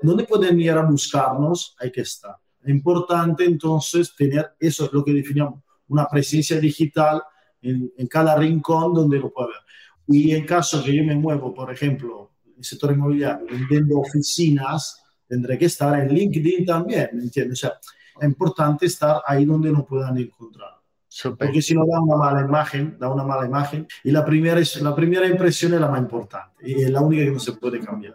¿Dónde pueden ir a buscarnos? Hay que estar. Es importante entonces tener, eso es lo que definimos, una presencia digital en, en cada rincón donde lo pueda ver. Y en caso que yo me muevo, por ejemplo, en el sector inmobiliario, vendiendo oficinas, tendré que estar en LinkedIn también, ¿me entiendes? O sea, es importante estar ahí donde no puedan encontrar. Porque si no da una mala imagen, da una mala imagen. Y la primera, es, la primera impresión es la más importante y es la única que no se puede cambiar.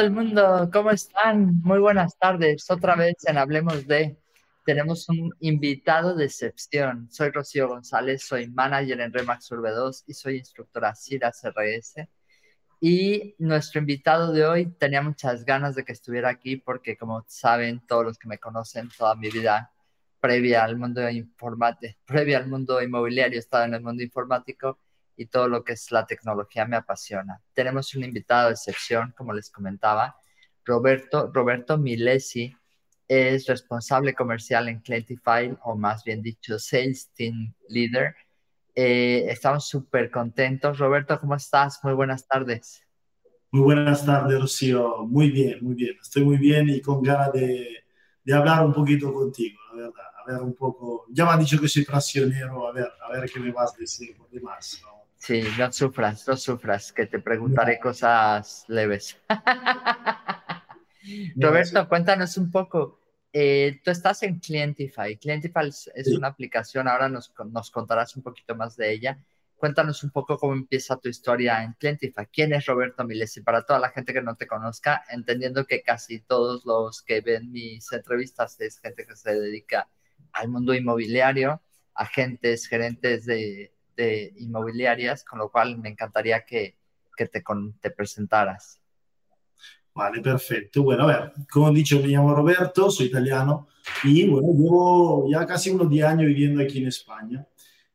el mundo, ¿cómo están? Muy buenas tardes. Otra vez en Hablemos de. Tenemos un invitado de excepción. Soy Rocío González, soy manager en Remax Urbe 2 y soy instructora CIRA CRS. Y nuestro invitado de hoy tenía muchas ganas de que estuviera aquí porque, como saben, todos los que me conocen, toda mi vida previa al mundo informático, previa al mundo inmobiliario, he estado en el mundo informático y todo lo que es la tecnología me apasiona. Tenemos un invitado de excepción, como les comentaba, Roberto, Roberto Milesi es responsable comercial en Clientify, o más bien dicho, Sales Team Leader. Eh, estamos súper contentos. Roberto, ¿cómo estás? Muy buenas tardes. Muy buenas tardes, Rocío. Muy bien, muy bien. Estoy muy bien y con ganas de, de hablar un poquito contigo, la verdad. A ver un poco. Ya me han dicho que soy traicionero. A ver, a ver qué me vas a decir por demás. ¿no? Sí, no sufras, no sufras, que te preguntaré cosas leves. Roberto, cuéntanos un poco. Eh, tú estás en Clientify. Clientify es, una aplicación, ahora nos, nos, contarás un poquito más de ella. Cuéntanos un poco cómo empieza tu historia en Clientify. ¿Quién es Roberto Milesi? Para toda la gente que no te conozca, entendiendo que casi todos los que ven mis entrevistas es gente que se dedica al mundo inmobiliario, agentes, gerentes de, inmobiliarias, con lo cual me encantaría que, que te, te presentaras. Vale, perfecto. Bueno, a ver, como he dicho, me llamo Roberto, soy italiano y bueno, llevo ya casi unos 10 años viviendo aquí en España.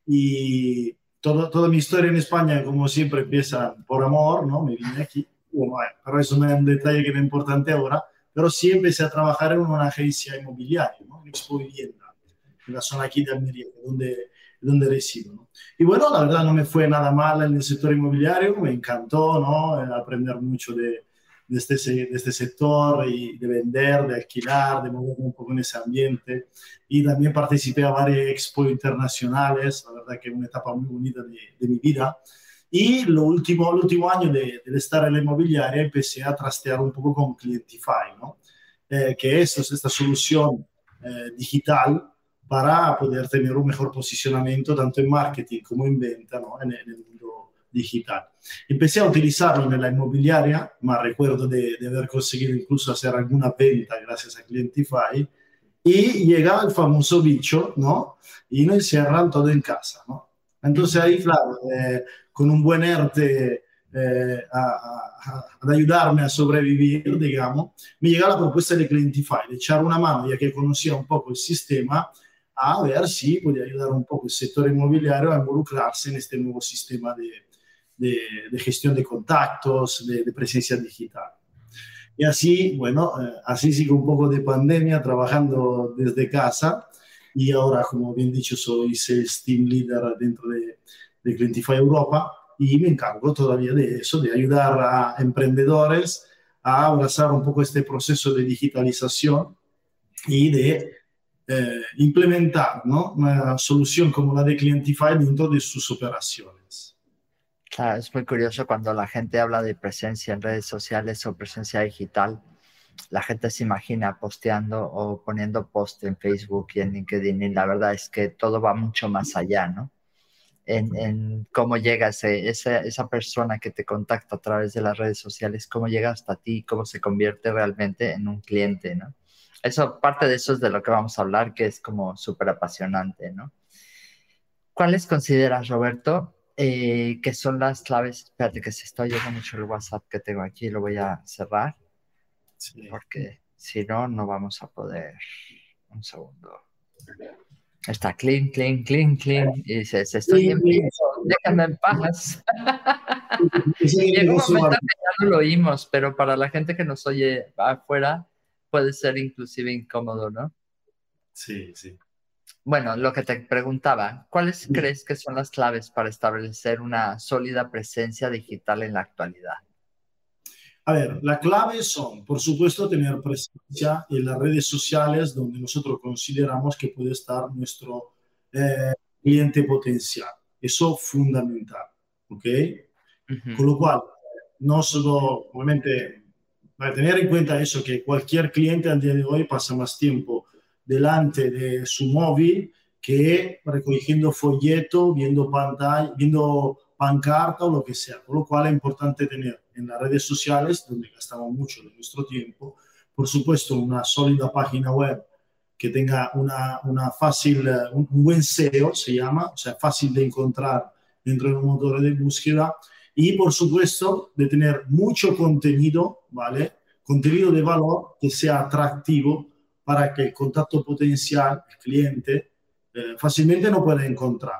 Y todo, toda mi historia en España, como siempre, empieza por amor, ¿no? Me vine aquí. Bueno, pero eso no es un detalle que es importante ahora. Pero sí empecé a trabajar en una agencia inmobiliaria, ¿no? Expo Vivienda, en la zona aquí de Almería, donde donde resido. ¿no? Y bueno, la verdad no me fue nada mal en el sector inmobiliario, me encantó ¿no? Eh, aprender mucho de, de, este, de este sector y de vender, de alquilar, de moverme un poco en ese ambiente. Y también participé a varias expos internacionales, la verdad que es una etapa muy bonita de, de mi vida. Y lo último, el último año de, de, estar en la inmobiliaria empecé a trastear un poco con Clientify, ¿no? Eh, que es esta solución eh, digital para poder tener un mejor posicionamiento tanto en marketing como en venta ¿no? en, el mundo digital. Empecé a utilizarlo en la inmobiliaria, me recuerdo de, de, haber conseguido incluso hacer alguna venta gracias a Clientify, y llega el famoso bicho, ¿no? Y nos encierran todo en casa, ¿no? Entonces ahí, claro, eh, con un buen arte eh, a, a, ad ayudarme a sobrevivir, digamos, me llega la propuesta de Clientify, de echar una mano, ya que conocía un poco el sistema, a ver si podía ayudar un poco el sector inmobiliario a involucrarse en este nuevo sistema de, de, de gestión de contactos, de, de, presencia digital. Y así, bueno, eh, así sigo un poco de pandemia trabajando desde casa y ahora, como bien dicho, soy Sales Team Leader dentro de, de Clientify Europa y me encargo todavía de eso, de ayudar a emprendedores a abrazar un poco este proceso de digitalización y de eh, implementar ¿no? una solución como la de Clientify dentro de sus operaciones. Claro, es muy curioso cuando la gente habla de presencia en redes sociales o presencia digital. La gente se imagina posteando o poniendo post en Facebook y en LinkedIn y la verdad es que todo va mucho más allá, ¿no? En, cómo llega ese, esa, esa persona que te contacta a través de las redes sociales, cómo llega hasta ti, cómo se convierte realmente en un cliente, ¿no? Eso, parte de eso es de lo que vamos a hablar, que es como súper apasionante, ¿no? ¿Cuáles consideras, Roberto, eh, que son las claves? Espérate, que se está oyendo mucho el WhatsApp que tengo aquí, lo voy a cerrar. porque si no, no vamos a poder. Un segundo. Está clean, clean, clean, clean. Y dices, estoy en piso, déjame en paz. Llega un momento que ya no lo oímos, pero para la gente que nos oye afuera puede ser inclusive incómodo, ¿no? Sí, sí. Bueno, lo que te preguntaba, ¿cuáles crees que son las claves para establecer una sólida presencia digital en la actualidad? A ver, la clave son, por supuesto, tener presencia en las redes sociales donde nosotros consideramos que puede estar nuestro eh, cliente potencial. Eso es fundamental, ¿ok? Con lo cual, no solo, obviamente, tener en cuenta eso, que cualquier cliente al día de hoy pasa más tiempo delante de su móvil que recogiendo folleto, viendo pantalla, viendo pancarta o lo que sea. Con lo cual es importante tener en las redes sociales, donde gastamos mucho de nuestro tiempo, por supuesto una sólida página web que tenga una, una fácil, un, buen SEO, se llama, o sea, fácil de encontrar dentro de un motor de búsqueda y por supuesto de tener mucho contenido, ¿vale? Contenido de valor que sea atractivo para que el contacto potencial, el cliente, eh, fácilmente lo pueda encontrar.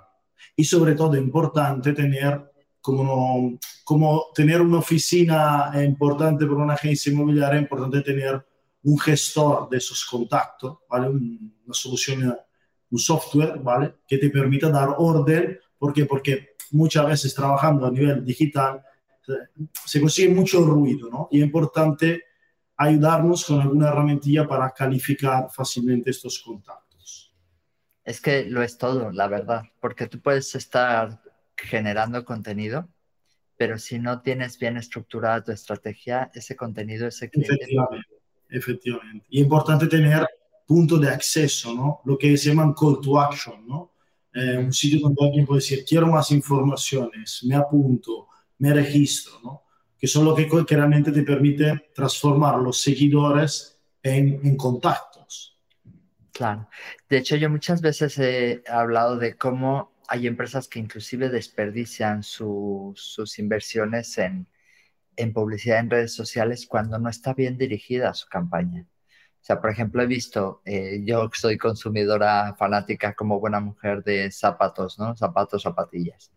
Y sobre todo es importante tener como, como tener una oficina importante para una agencia inmobiliaria, es importante tener un gestor de esos contactos, ¿vale? una solución, un software, ¿vale? Que te permita dar orden. ¿Por qué? Porque muchas veces trabajando a nivel digital se consigue mucho ruido, ¿no? Y es importante ayudarnos con alguna herramientilla para calificar fácilmente estos contactos. Es que lo es todo, la verdad, porque tú puedes estar generando contenido, pero si no tienes bien estructurada tu estrategia, ese contenido, ese cliente... Efectivamente, efectivamente. Y es importante tener punto de acceso, ¿no? Lo que se llaman call to action, ¿no? Eh, un sitio donde alguien puede decir, quiero más informaciones, me apunto, me registro, ¿no? que son lo que, que realmente te permite transformar los seguidores en, en contactos. Claro. De hecho, yo muchas veces he hablado de cómo hay empresas que inclusive desperdician su, sus inversiones en, en, publicidad en redes sociales cuando no está bien dirigida su campaña. O sea, por ejemplo, he visto, eh, yo soy consumidora fanática como buena mujer de zapatos, ¿no? Zapatos, zapatillas.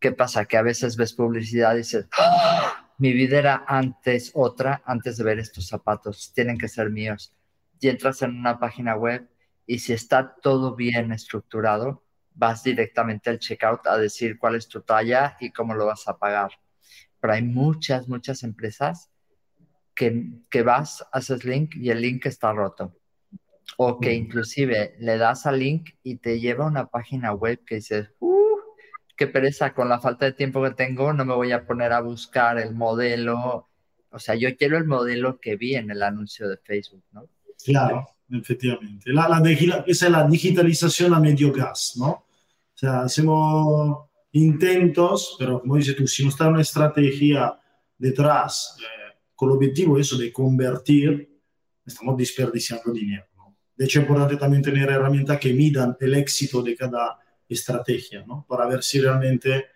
¿Qué pasa? Que a veces ves publicidad y dices, ¡Ah! mi vida era antes otra, antes de ver estos zapatos, tienen que ser míos. Y entras en una página web y si está todo bien estructurado, vas directamente al checkout a decir cuál es tu talla y cómo lo vas a pagar. Pero hay muchas, muchas empresas que, que vas, haces link y el link está roto. O que inclusive le das al link y te lleva a una página web que dices, uh, qué pereza, con la falta de tiempo que tengo, no me voy a poner a buscar el modelo. O sea, yo quiero el modelo que vi en el anuncio de Facebook, ¿no? Claro, efectivamente. La, la, esa es la digitalización a medio gas, ¿no? O sea, hacemos intentos, pero como dices tú, si no está una estrategia detrás eh, con el objetivo eso de convertir, estamos desperdiciando dinero. ¿no? De hecho, es importante también tener herramientas que midan el éxito de cada estrategia, ¿no? Para ver si realmente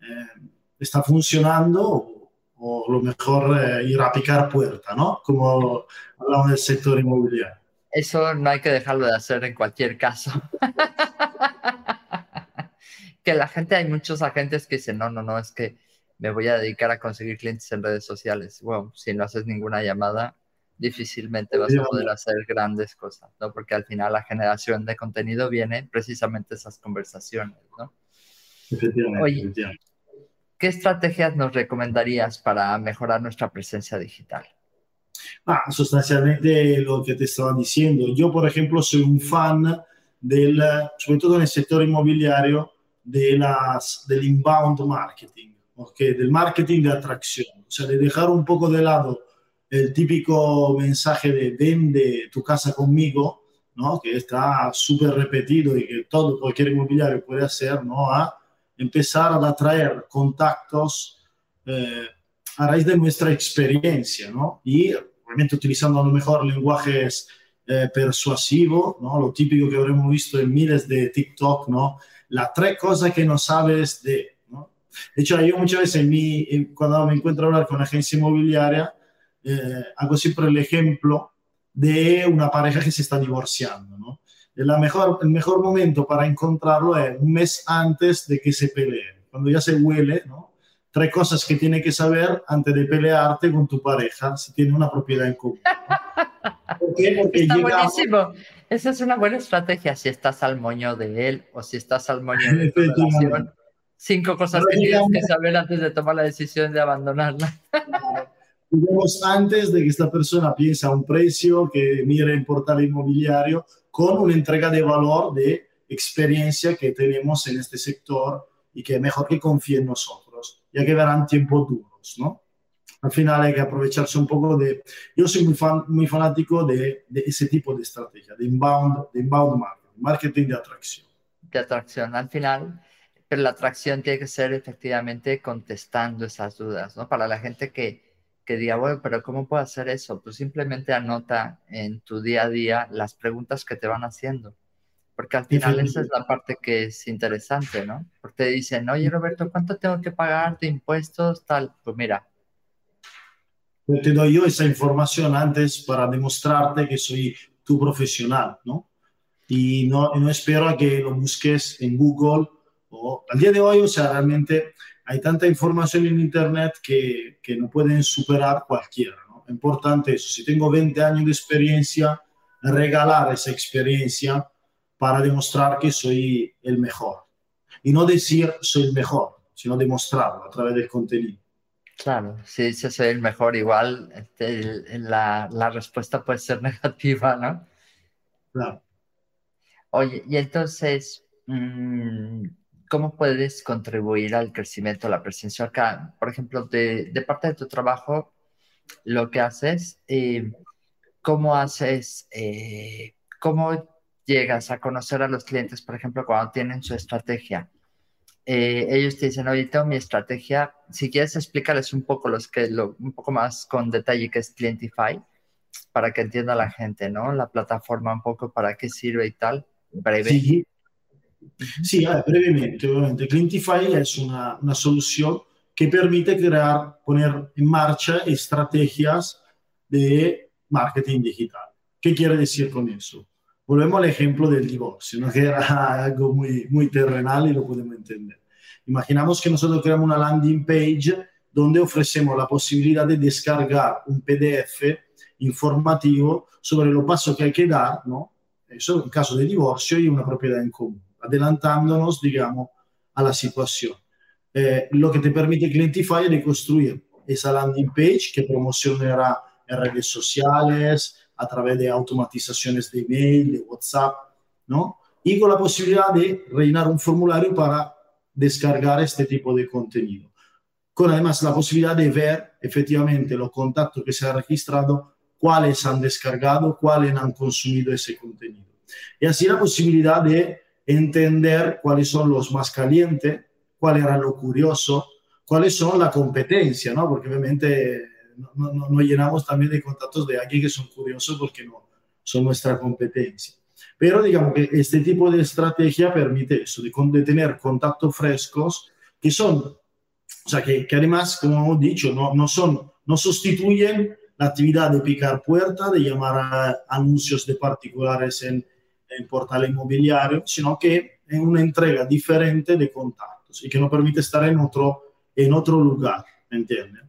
eh, está funcionando o, lo mejor eh, ir a picar puerta, ¿no? Como hablamos del sector inmobiliario. Eso no hay que dejarlo de hacer en cualquier caso. que la gente, hay muchos agentes que dicen, no, no, no, es que me voy a dedicar a conseguir clientes en redes sociales. Bueno, si no haces ninguna llamada, difícilmente vas a poder hacer grandes cosas, ¿no? Porque al final la generación de contenido viene precisamente esas conversaciones, ¿no? Oye, ¿qué estrategias nos recomendarías para mejorar nuestra presencia digital? Ah, sustancialmente lo que te estaba diciendo. Yo, por ejemplo, soy un fan del, sobre todo en el sector inmobiliario, de las, del inbound marketing, ¿okay? del marketing de atracción, o sea, de dejar un poco de lado el típico mensaje de vende tu casa conmigo, ¿no? que está súper repetido y que todo cualquier inmobiliario puede hacer, ¿no? a empezar a atraer contactos eh, a raíz de nuestra experiencia ¿no? y obviamente utilizando a lo mejor lenguajes eh, persuasivos, ¿no? lo típico que habremos visto en miles de TikTok, ¿no? las tres cosas que no sabes de... ¿no? De hecho, yo muchas veces en mi, cuando me encuentro a hablar con agencia inmobiliaria, eh, hago siempre el ejemplo de una pareja que se está divorciando, ¿no? La mejor, el mejor momento para encontrarlo es un mes antes de que se peleen, cuando ya se huele, ¿no? Tres cosas que tiene que saber antes de pelearte con tu pareja si tiene una propiedad en común. ¿Por qué? Porque Está buenísimo. Esa es una buena estrategia si estás al moño de él o si estás al moño de tu relación. Cinco cosas que tienes que saber antes de tomar la decisión de abandonarla. Digamos, antes de que esta persona piense a un precio, que mire el portal inmobiliario, con una entrega de valor de experiencia que tenemos en este sector y que es mejor que confíe en nosotros, ya que verán tiempos duros, ¿no? Al final hay que aprovecharse un poco de... Yo soy muy, fan, muy fanático de, de ese tipo de estrategia, de inbound, de inbound marketing, marketing de atracción. De atracción, al final, pero la atracción tiene que ser efectivamente contestando esas dudas, ¿no? Para la gente que, que diga, bueno, pero ¿cómo puedo hacer eso? Pues simplemente anota en tu día a día las preguntas que te van haciendo. Porque al final esa es la parte que es interesante, ¿no? Porque te dicen, oye Roberto, ¿cuánto tengo que pagar de impuestos? Tal, pues mira. Te doy yo esa información antes para demostrarte que soy tu profesional, ¿no? Y no, no espero a que lo busques en Google o al día de hoy, o sea, realmente hay tanta información en Internet que, que no pueden superar cualquiera. ¿no? Importante eso, si tengo 20 años de experiencia, regalar esa experiencia para demostrar que soy el mejor. Y no decir soy el mejor, sino demostrarlo a través del contenido. Claro, si dices soy el mejor, igual este, la, la, respuesta puede ser negativa, ¿no? Claro. Oye, y entonces, mmm, ¿cómo puedes contribuir al crecimiento de la presencia acá? Por ejemplo, de, parte de tu trabajo, lo que haces, eh, ¿cómo haces, eh, cómo llegas a conocer a los clientes, por ejemplo, cuando tienen su estrategia? Eh, ellos te dicen, oye, tengo mi estrategia. Si quieres, explícales un poco los que, lo, un poco más con detalle que es Clientify, para que entienda la gente, ¿no? La plataforma un poco para qué sirve y tal, breve. Sí. Sí, brevemente, obviamente. Clientify es una, una, solución que permite crear, poner en marcha estrategias de marketing digital. ¿Qué quiere decir con eso? Volvemos al ejemplo del divorcio, ¿no? que era algo muy, muy terrenal y lo podemos entender. Imaginamos que nosotros creamos una landing page donde ofrecemos la posibilidad de descargar un PDF informativo sobre los pasos que hay que dar, ¿no? Eso en caso de divorcio y una propiedad en común adelantándonos, digamos, a la situación. Eh, lo que te permite Clientify es de construir esa landing page que promocionará en redes sociales, a través de automatizaciones de email, de WhatsApp, ¿no? Y con la posibilidad de rellenar un formulario para descargar este tipo de contenido. Con además la posibilidad de ver efectivamente los contactos que se han registrado, cuáles han descargado, cuáles han consumido ese contenido. Y así la posibilidad de entender cuáles son los más calientes, cuál era lo curioso, cuáles son la competencia, ¿no? Porque obviamente no, no, no, llenamos también de contactos de alguien que son curiosos porque no son nuestra competencia. Pero digamos que este tipo de estrategia permite eso, de, de tener contactos frescos que son, o sea, que, que además, como hemos dicho, no, no, son, no sustituyen la actividad de picar puerta, de llamar a anuncios de particulares en, en portal inmobiliario, sino que es una entrega diferente de contactos y que nos permite estar en otro, en otro lugar, ¿me entiendes?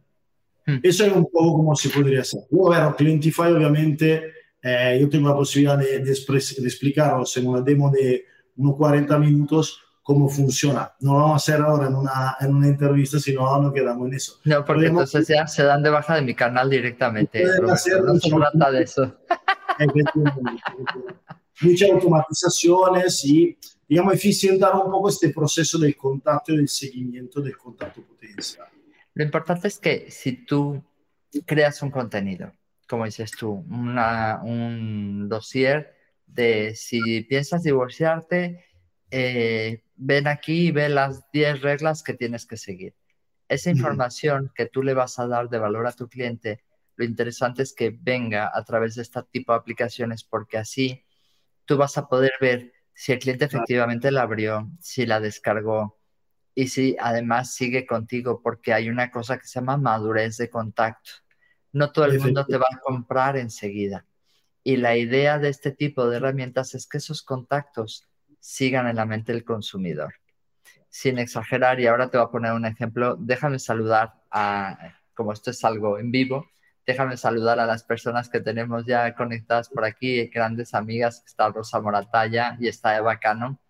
Mm. Eso es un poco como se podría hacer. Luego, Clientify obviamente eh, yo tengo la posibilidad de, de, de, explicaros en una demo de unos 40 minutos cómo funciona. No lo vamos a hacer ahora en una, en una entrevista, sino nos quedamos en eso. No, porque Podemos, entonces ya se dan de baja de mi canal directamente. Hacer no se trata de eso. muchas automatizaciones y, digamos, eficientar un poco este proceso del contacto y del seguimiento del contacto potencial. Lo importante es que si tú creas un contenido, como dices tú, una, un dossier de si piensas divorciarte, eh, ven aquí y ve las 10 reglas que tienes que seguir. Esa información que tú le vas a dar de valor a tu cliente, lo interesante es que venga a través de este tipo de aplicaciones porque así tú vas a poder ver si el cliente efectivamente la abrió, si la descargó y si además sigue contigo, porque hay una cosa que se llama madurez de contacto. no todo el mundo te va a comprar enseguida. Y la idea de este tipo de herramientas es que esos contactos sigan en la mente del consumidor. Sin exagerar, y ahora te voy a poner un ejemplo, déjame saludar a, como esto es algo en vivo, déjame saludar a las personas que tenemos ya conectadas por aquí, grandes amigas, está Rosa Moratalla y está Eva Cano.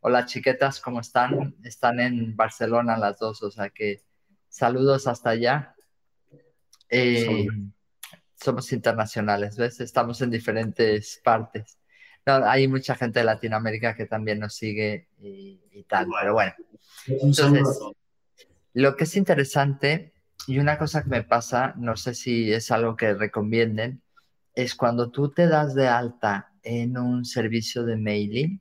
Hola chiquetas, ¿cómo están? Están en Barcelona las dos, o sea que saludos hasta allá. Eh, somos internacionales, ¿ves? Estamos en diferentes partes. hay mucha gente de Latinoamérica que también nos sigue y, tal, pero bueno. Entonces, lo que es interesante y una cosa que me pasa, no sé si es algo que recomienden, es cuando tú te das de alta en un servicio de mailing,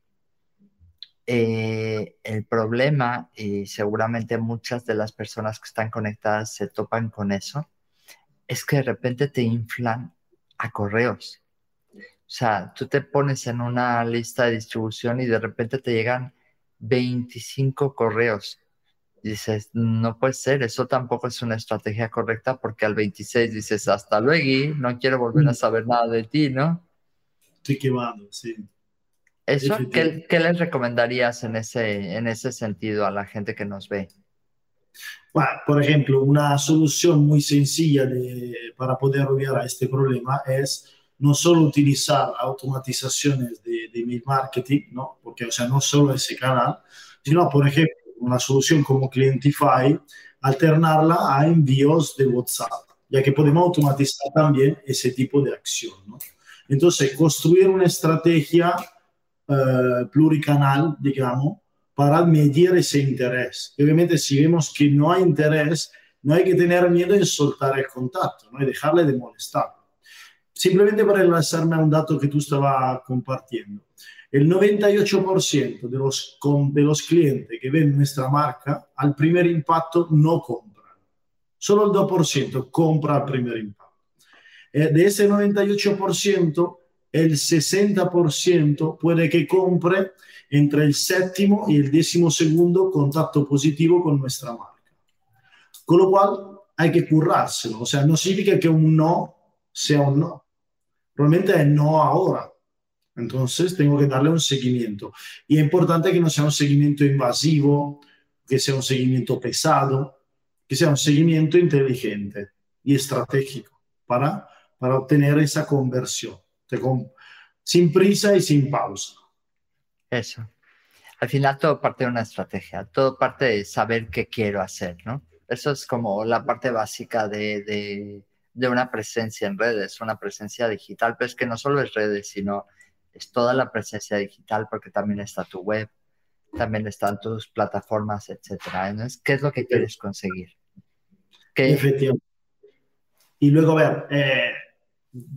eh, el problema, y seguramente muchas de las personas que están conectadas se topan con eso, es que de repente te inflan a correos. O sea, tú te pones en una lista de distribución y de repente te llegan 25 correos. Y dices, no puede ser, eso tampoco es una estrategia correcta porque al 26 dices, hasta luego, no quiero volver a mm. saber nada de ti, ¿no? Estoy quemado, sí. Eso, ¿qué, ¿qué, les recomendarías en ese, en ese sentido a la gente que nos ve? Bueno, por ejemplo, una solución muy sencilla de, para poder obviar a este problema es no solo utilizar automatizaciones de, de email marketing, ¿no? porque o sea, no solo ese canal, sino, por ejemplo, una solución como Clientify, alternarla a envíos de WhatsApp, ya que podemos automatizar también ese tipo de acción. ¿no? Entonces, construir una estrategia eh, pluricanal, digamos, para medir ese interés. Y obviamente, si vemos que no hay interés, no hay que tener miedo en soltar el contacto, no hay dejarle de molestar. Simplemente para enlazarme a un dato que tú estabas compartiendo. El 98% de los, de los clientes que ven nuestra marca al primer impacto no compran. Solo el 2% compra al primer impacto. Eh, de ese 98%, el 60% puede que compre entre el séptimo y el décimo segundo contacto positivo con nuestra marca. Con lo cual hay que currárselo, o sea, no significa que un no sea un no. Realmente es no ahora. Entonces tengo que darle un seguimiento. Y es importante que no sea un seguimiento invasivo, que sea un seguimiento pesado, que sea un seguimiento inteligente y estratégico para, para obtener esa conversión sin prisa y sin pausa. Eso. Al final todo parte de una estrategia, todo parte de saber qué quiero hacer, ¿no? Eso es como la parte básica de, de, de una presencia en redes, una presencia digital, pero es que no solo es redes, sino es toda la presencia digital porque también está tu web, también están tus plataformas, etcétera. ¿Qué es lo que quieres conseguir? Efectivamente. Y luego, a ver, eh,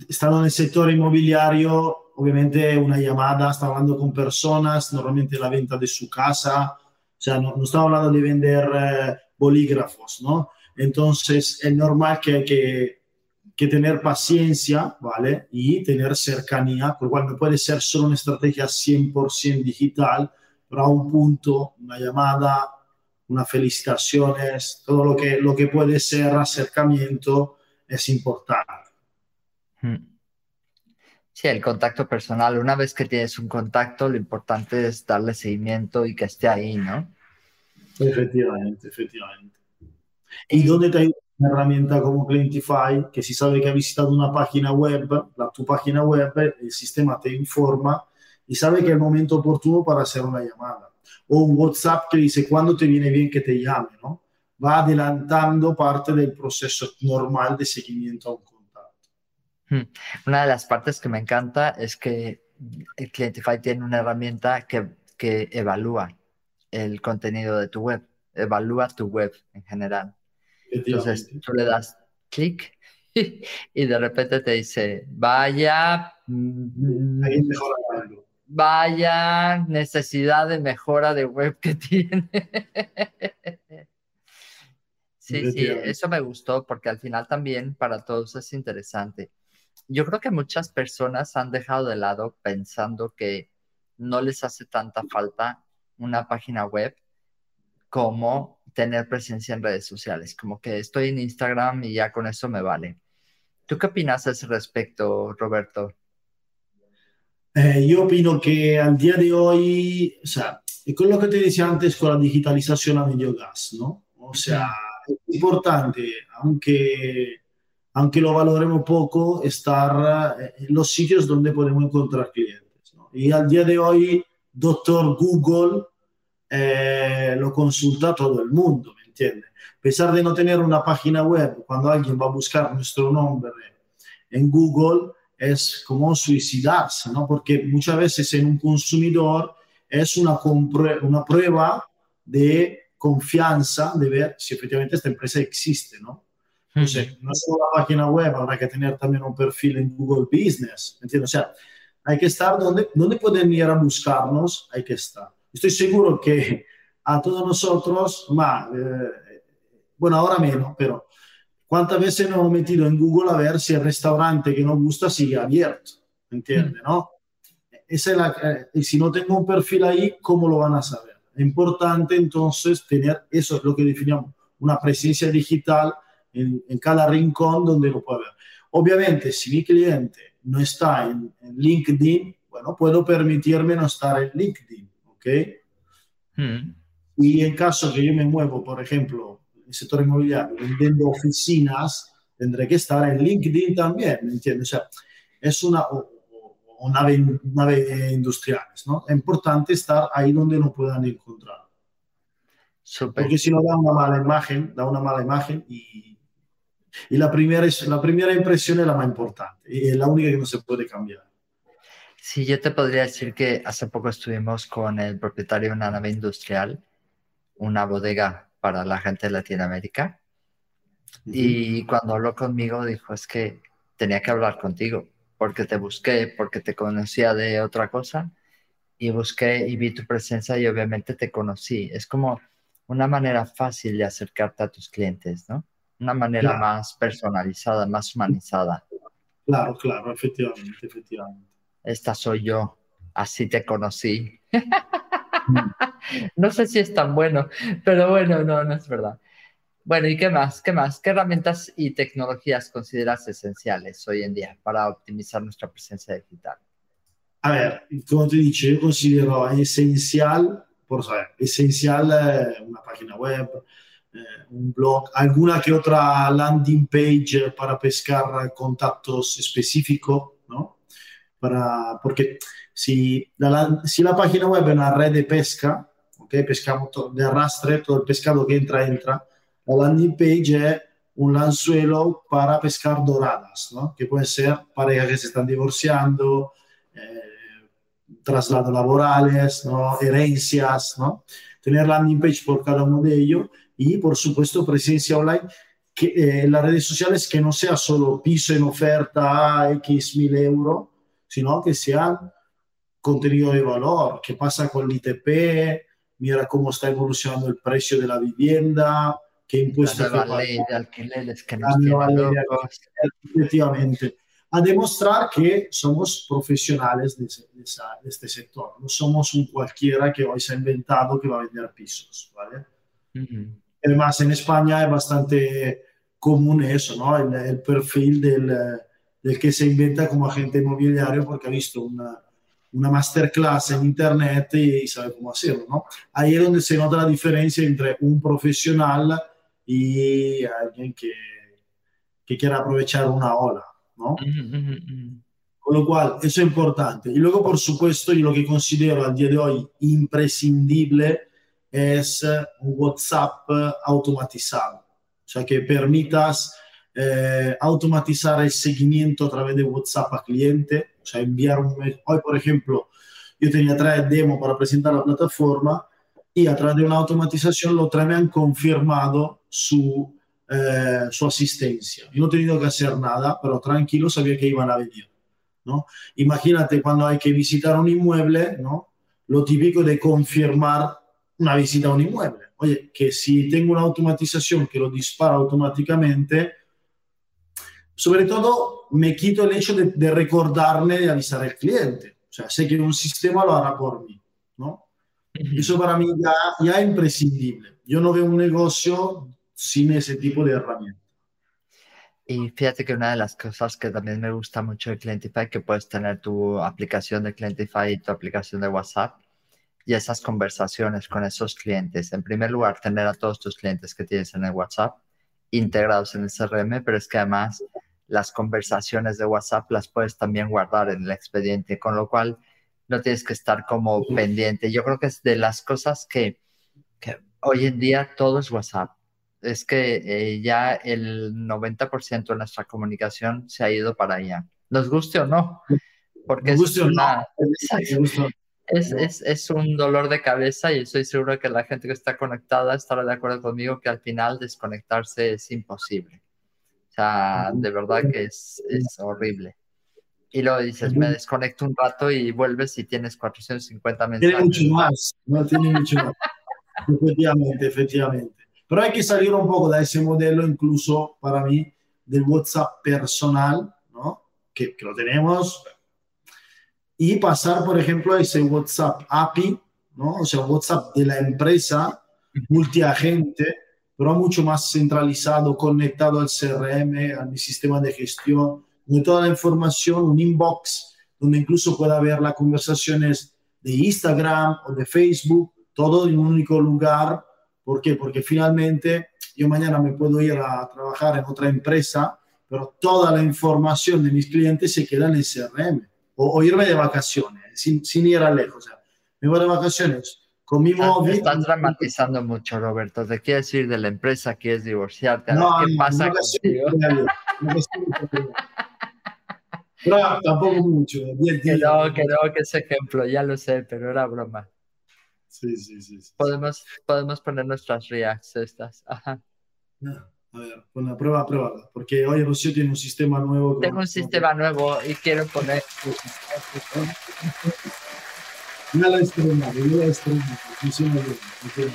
estando en el sector inmobiliario, obviamente una llamada, está hablando con personas, normalmente la venta de su casa, o sea, no, no estamos hablando de vender eh, bolígrafos, ¿no? Entonces, es normal que que, que, tener paciencia, ¿vale? Y tener cercanía, por lo cual no puede ser solo una estrategia 100% digital, pero a un punto, una llamada, unas felicitaciones, todo lo que, lo que puede ser acercamiento es importante. Hmm. Sí, el contacto personal. Una vez que tienes un contacto, lo importante es darle seguimiento y que esté ahí, ¿no? Efectivamente, efectivamente. ¿Y dónde te ayuda una herramienta como Clientify? Que si sabe que ha visitado una página web, la, tu página web, el sistema te informa y sabe que es el momento oportuno para hacer una llamada. O un WhatsApp que dice cuándo te viene bien que te llame, ¿no? Va adelantando parte del proceso normal de seguimiento a un Hmm. Una de las partes que me encanta es que Clientify tiene una herramienta que, que evalúa el contenido de tu web, evalúa tu web en general. Entonces tú le das clic y de repente te dice, vaya, mm, vaya necesidad de mejora de web que tiene. Sí, sí, eso me gustó porque al final también para todos es interesante. Yo creo que muchas personas han dejado de lado pensando que no les hace tanta falta una página web como tener presencia en redes sociales, como que estoy en Instagram y ya con eso me vale. ¿Tú qué opinas a ese respecto, Roberto? Eh, yo opino que al día de hoy, o sea, con lo que te decía antes con la digitalización a medio gas, ¿no? O sea, es importante, aunque, aunque lo valoremos poco, estar eh, en los sitios donde podemos encontrar clientes. ¿no? Y al día de hoy, doctor Google eh, lo consulta todo el mundo, ¿me entiendes? A pesar de no tener una página web, cuando alguien va a buscar nuestro nombre en Google, es como suicidarse, ¿no? Porque muchas veces en un consumidor es una, una prueba de confianza de ver si efectivamente esta empresa existe, ¿no? Entonces, no solo la página web, habrá que tener también un perfil en Google Business, ¿entiendes? O sea, hay que estar donde, donde pueden ir a buscarnos, hay que estar. Estoy seguro que a todos nosotros, ma, eh, bueno, ahora menos, pero ¿cuántas veces nos hemos metido en Google a ver si el restaurante que nos gusta sigue abierto? ¿Entiendes? ¿No? Esa eh, si no tengo un perfil ahí, ¿cómo lo van a saber? Es importante entonces tener, eso es lo que definimos, una presencia digital en, en cada rincón donde lo pueda ver. Obviamente, si mi cliente no está en, en, LinkedIn, bueno, puedo permitirme no estar en LinkedIn, ¿ok? Hmm. Y en caso que yo me muevo, por ejemplo, en el sector inmobiliario, vendiendo oficinas, tendré que estar en LinkedIn también, ¿me entiendes? O sea, es una, o nave, nave industriales, ¿no? Es importante estar ahí donde no puedan encontrar. Super. Porque si no da una mala imagen, da una mala imagen y, y la, primera, la primera impresión es la más importante y es la única que no se puede cambiar. Sí, yo te podría decir que hace poco estuvimos con el propietario de una nave industrial, una bodega para la gente de Latinoamérica. Uh -huh. Y cuando habló conmigo dijo, es que tenía que hablar contigo porque te busqué, porque te conocía de otra cosa y busqué y vi tu presencia y obviamente te conocí. Es como una manera fácil de acercarte a tus clientes, ¿no? Una manera claro. más personalizada, más humanizada. Claro, claro, efectivamente, efectivamente. Esta soy yo, así te conocí. no sé si es tan bueno, pero bueno, no, no es verdad. Bueno, ¿y qué más? ¿Qué más? ¿Qué herramientas y tecnologías consideras esenciales hoy en día para optimizar nuestra presencia digital? A ver, como te dicho, yo considero esencial, por saber, esencial eh, una página web, eh, un blog, alguna que otra landing page para pescar contactos específicos. Para, porque si la, si la página web es una red de pesca, ¿ok? Pescamos todo, de arrastre, todo el pescado que entra, entra, la landing page es un lanzuelo para pescar doradas, ¿no? que puede ser parejas que se están divorciando, eh, traslados laborales, ¿no? herencias, ¿no? tener landing page por cada uno de ellos y por supuesto presencia online que, eh, las redes sociales que no sea solo piso en oferta X mil euros, sino que sea contenido de valor, qué pasa con el ITP, mira cómo está evolucionando el precio de la vivienda, qué impuestos la nueva ley de alquileres que nos efectivamente a demostrar que somos profesionales de, de, esa, de, este sector no somos un cualquiera que hoy se ha inventado que va a vender pisos ¿vale? Uh -huh. además en España es bastante común eso ¿no? el, el perfil del, del, que se inventa como agente inmobiliario porque ha visto una, una masterclass en internet y sabe cómo hacerlo ¿no? ahí es donde se nota la diferencia entre un profesional y alguien que, que quiera aprovechar una ola, ¿no? Con lo cual, eso es importante. Y luego, por supuesto, yo lo que considero al día de hoy imprescindible es un WhatsApp automatizado, o sea, que permitas eh, automatizar el seguimiento a través de WhatsApp a cliente, o sea, enviar un... Hoy, por ejemplo, yo tenía tres demos para presentar la plataforma y a través de una automatización los tres me han confirmado su, eh, su asistencia. Yo no he tenido que hacer nada, pero tranquilo sabía que iban a venir. ¿no? Imagínate cuando hay que visitar un inmueble, ¿no? lo típico de confirmar una visita a un inmueble. Oye, que si tengo una automatización que lo dispara automáticamente, sobre todo me quito el hecho de, de recordarme de avisar al cliente. O sea, sé que un sistema lo hará por mí. ¿no? Eso para mí ya, ya es imprescindible. Yo no veo un negocio sin ese tipo de herramienta. Y fíjate que una de las cosas que también me gusta mucho de Clientify, que puedes tener tu aplicación de Clientify y tu aplicación de WhatsApp y esas conversaciones con esos clientes. En primer lugar, tener a todos tus clientes que tienes en el WhatsApp integrados en el CRM, pero es que además las conversaciones de WhatsApp las puedes también guardar en el expediente, con lo cual no tienes que estar como pendiente. Yo creo que es de las cosas que, que hoy en día todo es WhatsApp es que eh, ya el 90% de nuestra comunicación se ha ido para allá. Nos guste o no, porque es, es, es, un dolor de cabeza y estoy seguro que la gente que está conectada estará de acuerdo conmigo que al final desconectarse es imposible. Sea, de verdad que es, es horrible. Y luego dices, me desconecto un rato y vuelves y tienes 450 mensajes. Tiene mucho más, no tiene mucho más. efectivamente, efectivamente. Pero hay que salir un poco de ese modelo, incluso para mí, del WhatsApp personal, ¿no? Que, que lo tenemos, y pasar, por ejemplo, a ese WhatsApp API, ¿no? O sea, WhatsApp de la empresa, multiagente, pero mucho más centralizado, conectado al CRM, a mi sistema de gestión, donde toda la información, un inbox, donde incluso pueda ver las conversaciones de Instagram o de Facebook, todo en un único lugar ¿Por qué? Porque finalmente yo mañana me puedo ir a trabajar en otra empresa, pero toda la información de mis clientes se queda en el CRM. O, irme de vacaciones, sin, sin, ir a lejos. O sea, me voy de vacaciones con mi móvil. Estás dramatizando mucho, Roberto. Te quieres ir de la empresa, quieres divorciarte. No, ¿Qué pasa no contigo? No, tampoco mucho. Que no, que no, que ese ejemplo, ya lo sé, pero era broma. Sí, sí, sí. Podemos, podemos poner nuestras reacts estas. Ajá. a ver, bueno, prueba, prueba. Porque hoy Rocío tiene un sistema nuevo. Tengo un sistema nuevo y quiero poner. No la estrena, no la estrena. Funciona bien.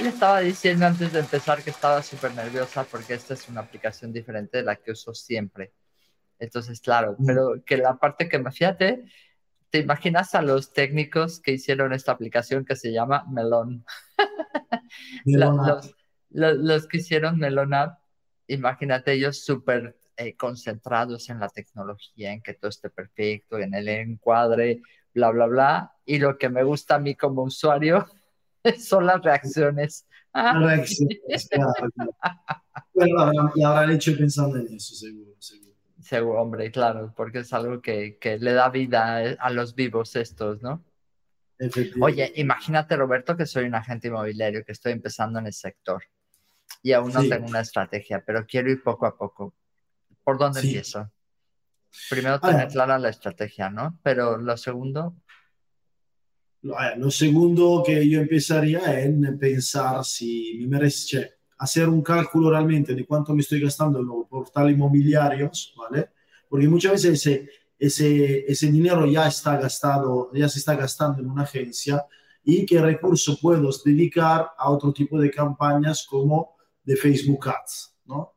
Le estaba diciendo antes de empezar que estaba súper nerviosa porque esta es una aplicación diferente de la que uso siempre. Entonces, claro, mm. pero que la parte que me fíjate, ¿Te imaginas a los técnicos que hicieron esta aplicación que se llama Melon? los, los, que hicieron Melon App, imagínate ellos súper eh, concentrados en la tecnología, en que todo esté perfecto, en el encuadre, bla, bla, bla. Y lo que me gusta a mí como usuario son las reacciones. reacciones, Bueno, lo habrán hecho pensando en eso, seguro, seguro hombre, claro, porque es algo que, que, le da vida a los vivos estos, ¿no? Oye, imagínate, Roberto, que soy un agente inmobiliario, que estoy empezando en el sector y aún no tengo una estrategia, pero quiero ir poco a poco. ¿Por dónde empiezo? Primero tener clara la estrategia, ¿no? Pero lo segundo... Lo segundo que yo empezaría en pensar si me merece, hacer un cálculo realmente de cuánto me estoy gastando en los portales inmobiliarios, ¿vale? Porque muchas veces ese, ese, ese dinero ya está gastado, ya se está gastando en una agencia y qué recurso puedo dedicar a otro tipo de campañas como de Facebook Ads, ¿no?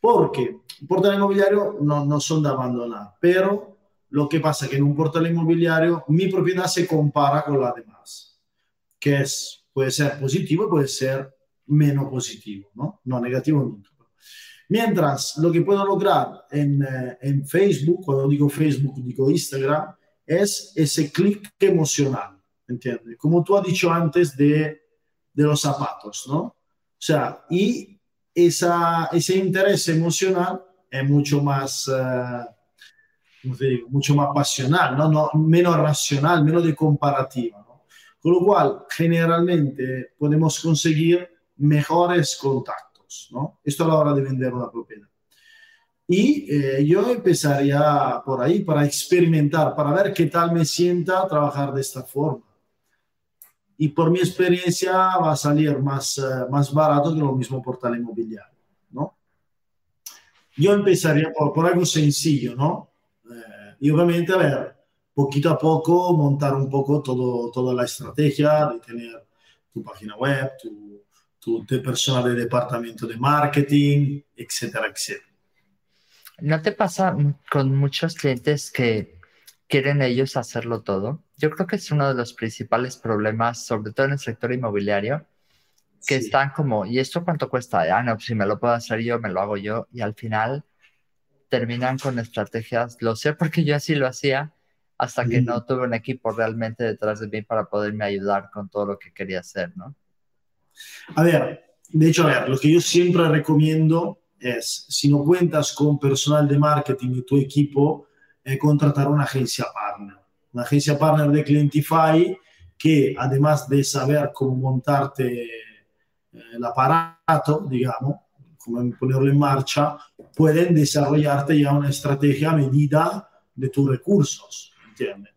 Porque un portal inmobiliario no, no son de abandonar, pero lo que pasa es que en un portal inmobiliario mi propiedad se compara con la demás, que puede ser positivo puede ser menos positivo, ¿no? No negativo nunca. Mientras lo que puedo lograr en, eh, en Facebook, cuando digo Facebook, digo Instagram, es ese clic emocional, ¿entiendes? Como tú has dicho antes de, de los zapatos, ¿no? O sea, y esa, ese interés emocional es mucho más, uh, digo? mucho más pasional, ¿no? ¿no? Menos racional, menos de comparativa, ¿no? Con lo cual, generalmente podemos conseguir mejores contactos, ¿no? Esto a la hora de vender una propiedad. Y eh, yo empezaría por ahí para experimentar, para ver qué tal me sienta trabajar de esta forma. Y por mi experiencia va a salir más, uh, más barato que lo mismo portal inmobiliario. Yo empezaría por, por algo sencillo, ¿no? Eh, y obviamente, a ver, poquito a poco montar un poco todo, toda la estrategia de tener tu página web, tu, tu, personal de departamento de marketing, etcétera, etcétera. ¿No te pasa con muchos clientes que quieren ellos hacerlo todo? Yo creo que es uno de los principales problemas, sobre todo en el sector inmobiliario, que están como, ¿y esto cuánto cuesta? Ah, no, pues si me lo puedo hacer yo, me lo hago yo. Y al final terminan con estrategias, lo sé porque yo así lo hacía, hasta que no tuve un equipo realmente detrás de mí para poderme ayudar con todo lo que quería hacer, ¿no? A ver, de hecho, a ver, lo que yo siempre recomiendo es, si no cuentas con personal de marketing de tu equipo, eh, contratar una agencia partner. Una agencia partner de Clientify que además de saber cómo montarte eh, el aparato, digamos, cómo ponerlo en marcha, pueden desarrollarte ya una estrategia a medida de tus recursos, ¿entiendes?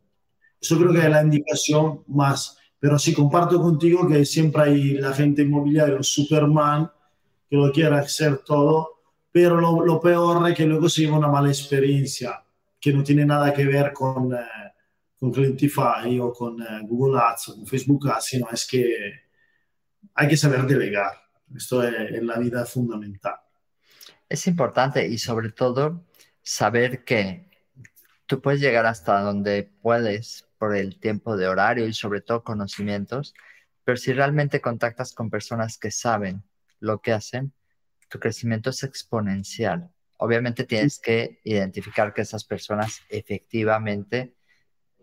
Eso creo que es la indicación más, pero sí comparto contigo que siempre hay la gente inmobiliaria, Superman, que lo quiere hacer todo, pero lo, lo, peor es que luego se lleva una mala experiencia que no tiene nada que ver con, eh, con Clientify o con eh, Google Ads o con Facebook Ads, sino es que hay que saber delegar. Esto es, en la vida fundamental. Es importante y sobre todo saber que tú puedes llegar hasta donde puedes por el tiempo de horario y sobre todo conocimientos, pero si realmente contactas con personas que saben lo que hacen, tu crecimiento es exponencial. Obviamente tienes que identificar que esas personas efectivamente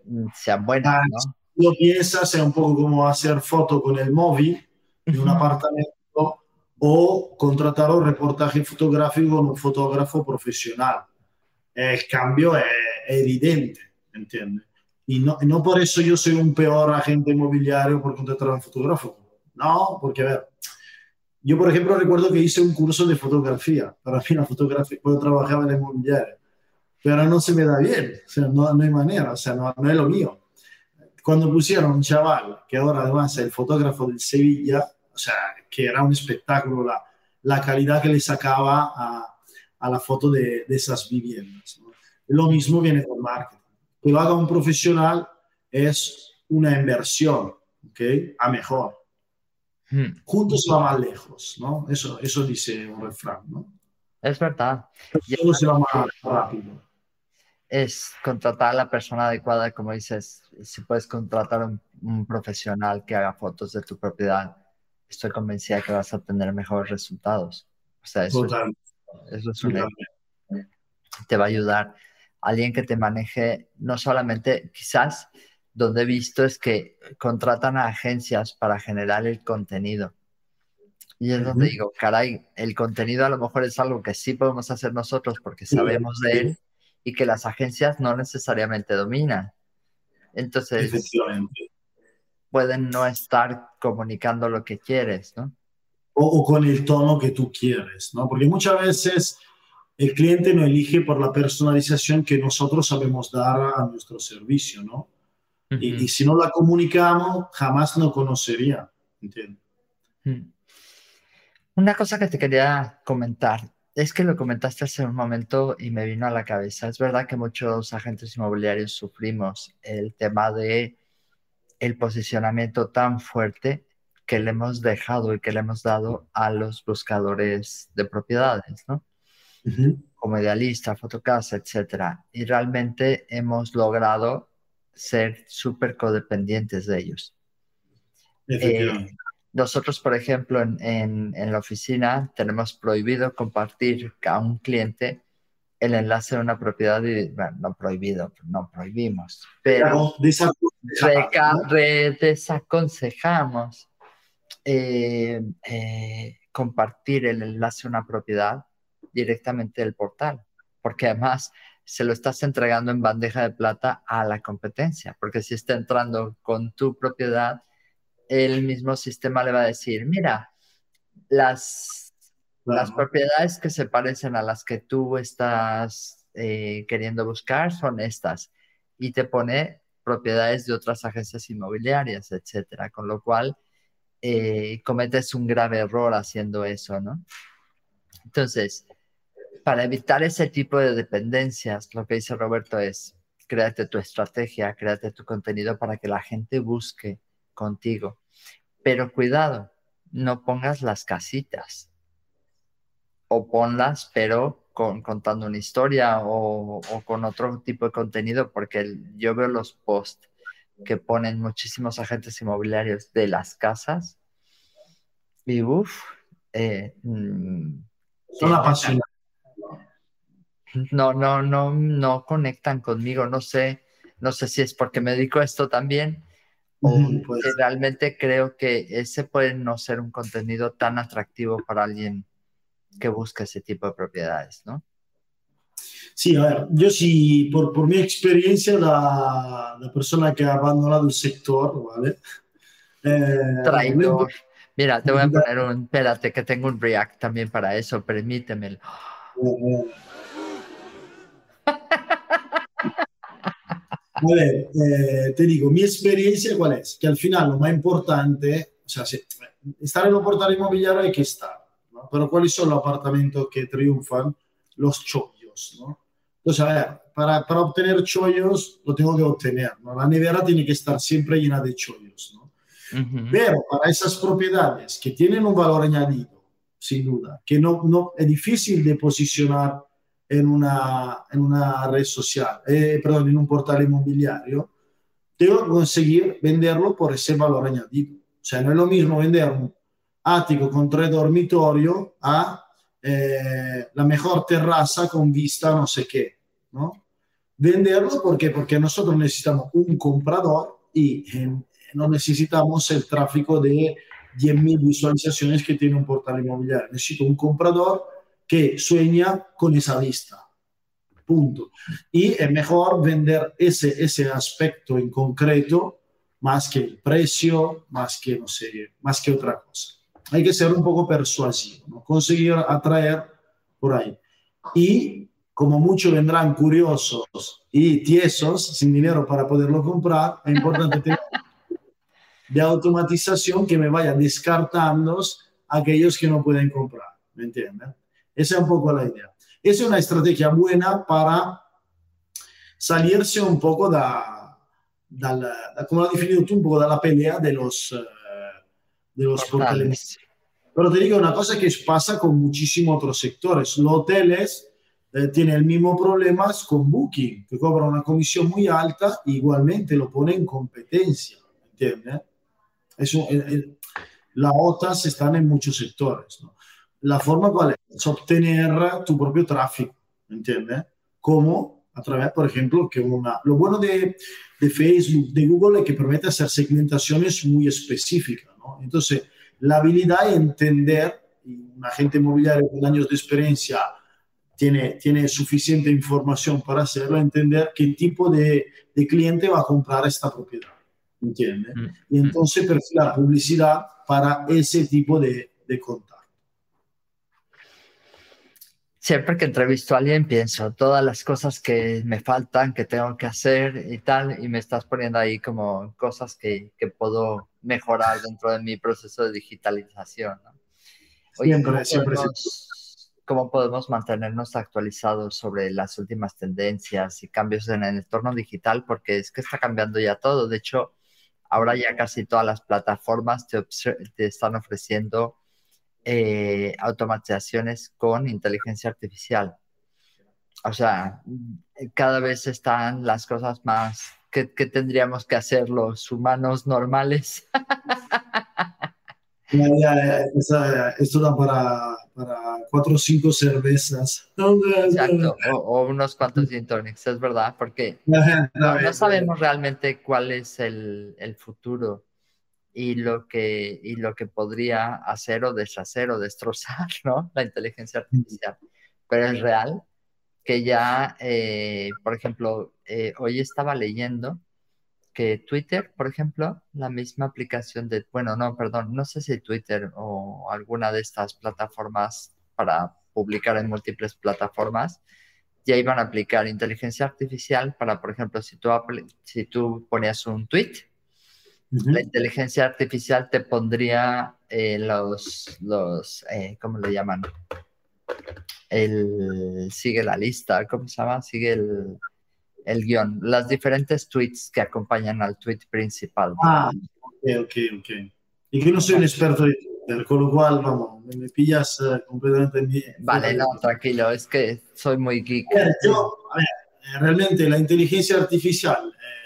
mm, sean buenas, ah, ¿no? Lo piensas, sea un poco como hacer foto con el móvil de un apartamento o contratar un reportaje fotográfico con un fotógrafo profesional. El cambio es, evidente, ¿entiendes? Y no, no por eso yo soy un peor agente inmobiliario por contratar a un fotógrafo. No, porque a ver, yo, por ejemplo, recuerdo que hice un curso de fotografía. Para mí la fotografía, puedo trabajar en el inmobiliaria, pero no se me da bien, o sea, no, no hay manera, o sea, no, no, es lo mío. Cuando pusieron un chaval, que ahora además es el fotógrafo del Sevilla, o sea, que era un espectáculo la, la calidad que le sacaba a, a la foto de, de esas viviendas. ¿no? Lo mismo viene con marketing. Que lo haga un profesional es una inversión, ¿ok? A mejor. Hmm. Juntos va más lejos, ¿no? Eso, eso dice un refrán, ¿no? Es verdad. Solo se va más rápido. Es contratar a la persona adecuada, como dices, si puedes contratar a un, profesional que haga fotos de tu propiedad, estoy convencida que vas a tener mejores resultados. O sea, eso, eso es un te va a ayudar. Alguien que te maneje, no solamente, quizás donde he visto es que contratan a agencias para generar el contenido. Y es donde digo, caray, el contenido a lo mejor es algo que sí podemos hacer nosotros porque sabemos de él y que las agencias no necesariamente dominan. Entonces, pueden no estar comunicando lo que quieres, ¿no? O, o, con el tono que tú quieres, ¿no? Porque muchas veces el cliente no elige por la personalización que nosotros sabemos dar a nuestro servicio, ¿no? y, y, si no la comunicamos, jamás nos conocería. ¿entiendes? Una cosa que te quería comentar es que lo comentaste hace un momento y me vino a la cabeza. Es verdad que muchos agentes inmobiliarios sufrimos el tema de el posicionamiento tan fuerte que le hemos dejado y que le hemos dado a los buscadores de propiedades, ¿no? Uh -huh. Como idealista, fotocasa, etcétera. Y realmente hemos logrado ser súper codependientes de ellos. Eh, nosotros, por ejemplo, en, en, en, la oficina tenemos prohibido compartir a un cliente el enlace de una propiedad, y, bueno, no prohibido, no prohibimos, pero desaconsejamos eh, eh, compartir el enlace a una propiedad directamente del portal, porque además se lo estás entregando en bandeja de plata a la competencia, porque si está entrando con tu propiedad, el mismo sistema le va a decir, mira, las, claro. las propiedades que se parecen a las que tú estás eh, queriendo buscar son estas, y te pone propiedades de otras agencias inmobiliarias, etcétera, con lo cual eh, cometes un grave error haciendo eso, ¿no? Entonces, para evitar ese tipo de dependencias, lo que dice Roberto es, créate tu estrategia, créate tu contenido para que la gente busque contigo. Pero cuidado, no pongas las casitas. O ponlas, pero con, contando una historia o, o, con otro tipo de contenido, porque el, yo veo los posts que ponen muchísimos agentes inmobiliarios de las casas y uff, eh, son apasionantes no, no, no, no conectan conmigo. No sé, no sé si es porque me dedico a esto también o que realmente creo que ese puede no ser un contenido tan atractivo para alguien que busca ese tipo de propiedades, ¿no? Sí, a ver, yo sí, por, por mi experiencia, la, la, persona que ha abandonado el sector, ¿vale? Eh, Traidor. Mira, te voy a poner un, espérate, que tengo un React también para eso, permítemelo. A ver, eh, te digo, mi experiencia cuál es? Que al final lo más importante, o sea, si, estar en los portales inmobiliarios hay que estar, ¿no? pero ¿cuáles son los apartamentos que triunfan? Los chollos, ¿no? Entonces, a ver, para, para obtener chollos lo tengo que obtener, ¿no? La nevera tiene que estar siempre llena de chollos, ¿no? Pero para esas propiedades que tienen un valor añadido, sin duda, que no, no es difícil de posicionar en una, en una red social, eh, perdón, en un portal inmobiliario, que conseguir venderlo por ese valor añadido. O sea, no es lo mismo vender un ático con tres dormitorios a eh, la mejor terraza con vista no sé qué, ¿no? Venderlo porque, porque nosotros necesitamos un comprador y en, no necesitamos el tráfico de 10.000 visualizaciones que tiene un portal inmobiliario. Necesito un comprador que sueña con esa vista. Punto. Y es mejor vender ese, ese aspecto en concreto más que el precio, más que, no sé, más que otra cosa. Hay que ser un poco persuasivo, ¿no? conseguir atraer por ahí. Y como muchos vendrán curiosos y tiesos, sin dinero para poderlo comprar, es importante tener de automatización que me vaya descartando aquellos que no pueden comprar, ¿me entienden? Esa es un poco la idea. Esa es una estrategia buena para salirse un poco da, da, como lo has definido tú, un poco de la pelea de los, uh, de los portales. Pero te digo una cosa que pasa con muchísimos otros sectores. Los hoteles eh, tienen el mismo problema con Booking, que cobra una comisión muy alta, igualmente lo pone en competencia, ¿entiendes? Eso, las OTAs están en muchos sectores. ¿no? La forma cuál es? obtener tu propio tráfico, ¿entiendes? Como a través, por ejemplo, que una... Lo bueno de, de Facebook, de Google, es que permite hacer segmentaciones muy específicas, ¿no? Entonces, la habilidad de entender, un agente inmobiliario con años de experiencia tiene, tiene suficiente información para hacerlo, entender qué tipo de, de cliente va a comprar esta propiedad. ¿entiendes? Mm. Y entonces perfila publicidad para ese tipo de, de contacto. Siempre que entrevisto a alguien pienso todas las cosas que me faltan, que tengo que hacer y tal, y me estás poniendo ahí como cosas que, que puedo mejorar dentro de mi proceso de digitalización. ¿no? siempre, ¿cómo siempre, podemos, ¿Cómo podemos mantenernos actualizados sobre las últimas tendencias y cambios en el entorno digital? Porque es que está cambiando ya todo. De hecho, Ahora ya casi todas las plataformas te, están ofreciendo eh, automatizaciones con inteligencia artificial. O sea, cada vez están las cosas más que, tendríamos que hacer los humanos normales. esto da para, para cuatro o cinco cervezas. Exacto, o, unos cuantos gin tonics, es verdad, porque no, sabemos realmente cuál es el, el, futuro y lo, que, y lo que podría hacer o deshacer o destrozar, ¿no? La inteligencia artificial. Pero es real que ya, eh, por ejemplo, eh, hoy estaba leyendo que Twitter, por ejemplo, la misma aplicación de, bueno, no, perdón, no sé si Twitter o alguna de estas plataformas para publicar en múltiples plataformas, ya iban a aplicar inteligencia artificial para, por ejemplo, si tú, si tú ponías un tweet, la inteligencia artificial te pondría eh, los, los eh, ¿cómo le llaman? El, sigue la lista, ¿cómo se llama? Sigue el, el guion, las diferentes tweets que acompañan al tweet principal. Ah, ok, ok, ok. Y que no soy un experto de Twitter, con lo cual, vamos, me, pillas uh, completamente bien. Vale, no, tranquilo, es que soy muy geek. A ver, yo, a ver, eh, realmente la inteligencia artificial eh,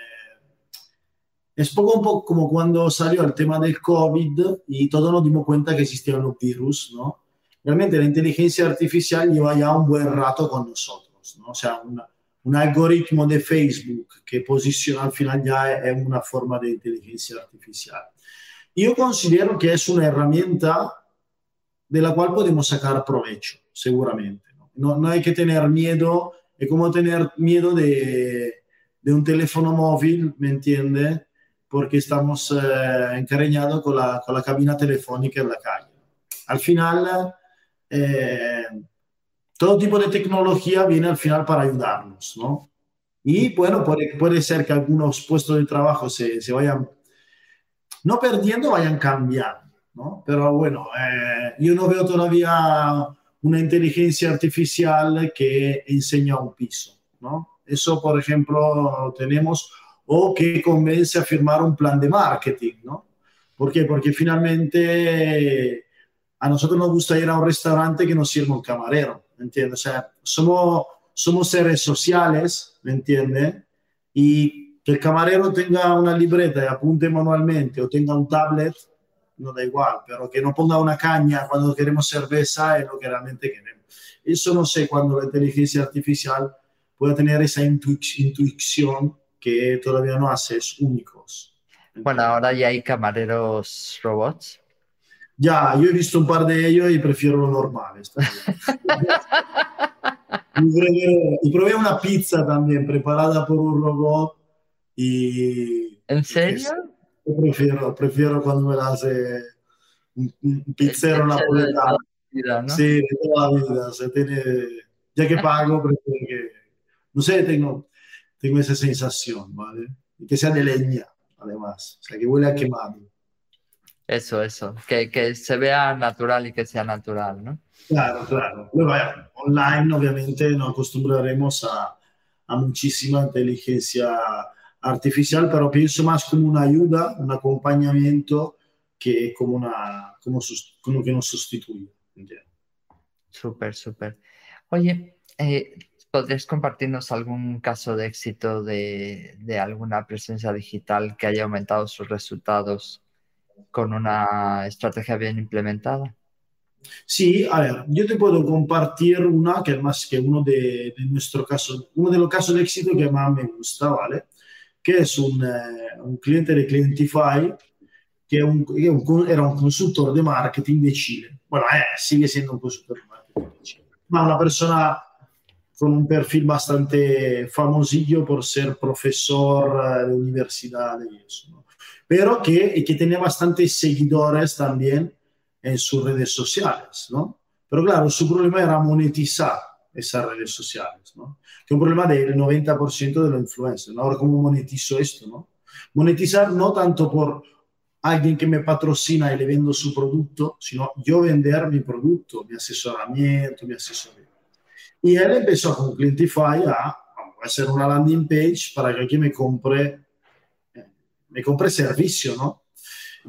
es poco un poco como cuando salió el tema del COVID y todos nos dimos cuenta que existían los virus, ¿no? Realmente la inteligencia artificial lleva ya un buen rato con nosotros ¿no? O sea, un algoritmo de Facebook que posiciona al final ya es una forma de inteligencia artificial. Yo considero que es una herramienta de la cual podemos sacar provecho, seguramente. No, no hay que tener miedo, es como tener miedo de, de un teléfono móvil, ¿me entiende? Porque estamos eh, encariñados con la, con la cabina telefónica en la calle. Al final, eh, todo tipo de tecnología viene al final para ayudarnos, ¿no? Y bueno, puede, puede ser que algunos puestos de trabajo se, se vayan, no perdiendo, vayan cambiando, ¿no? Pero bueno, eh, yo no veo todavía una inteligencia artificial que enseña un piso, ¿no? Eso, por ejemplo, tenemos, o que convence a firmar un plan de marketing, ¿no? ¿Por qué? Porque finalmente a nosotros nos gusta ir a un restaurante que nos sirva un camarero, ¿me entiendes? O sea, somos, somos seres sociales, ¿me entiendes? Y que el camarero tenga una libreta y apunte manualmente o tenga un tablet, no da igual, pero que no ponga una caña cuando queremos cerveza es lo que realmente queremos. Eso no sé cuando la inteligencia artificial pueda tener esa intuición que todavía no hace únicos. Bueno, ahora ya hay camareros robots. Ya, yo he visto un par de ellos y prefiero lo normal. y, probé, una pizza también preparada por un robot. Y, ¿En serio? prefiero, prefiero cuando me la hace un, pizzero napoletano. ¿no? Sí, de toda la vida. Tiene, ya que pago, prefiero que. No sé, tengo, tengo esa sensación, ¿vale? Y que sea de leña, además. O sea, que huele a quemado. Eso, eso, que, que, se vea natural y que sea natural, ¿no? Claro, claro. online obviamente nos acostumbraremos a, a, muchísima inteligencia artificial, pero pienso más como una ayuda, un acompañamiento que como, una, como, como que nos sustituye. Súper, súper. Oye, eh, ¿podrías compartirnos algún caso de éxito de, de alguna presencia digital que haya aumentado sus resultados con una estrategia bien implementada? Sí, a ver, yo te puedo compartir una que es más que uno de, de nuestro caso, uno de los casos de éxito que más me gusta, ¿vale? Que es un, eh, un cliente de Clientify que, un, que un, era un consultor de marketing de Chile. Bueno, eh, sigue siendo un consultor de marketing de Chile, ma una persona con un perfil bastante famosillo por ser profesor eh, de universidad y eso, ¿no? pero que, que tenía bastantes seguidores también en sus redes sociales, ¿no? Pero claro, su problema era monetizar esas redes sociales, ¿no? Que es un problema del 90% de los influencers, ¿no? Ahora, ¿cómo monetizo esto, no? Monetizar no tanto por alguien que me patrocina y le vendo su producto, sino yo vender mi producto, mi asesoramiento, mi asesoría. Y él empezó con Clientify a, hacer una landing page para que alguien me compre me compré servicio, ¿no?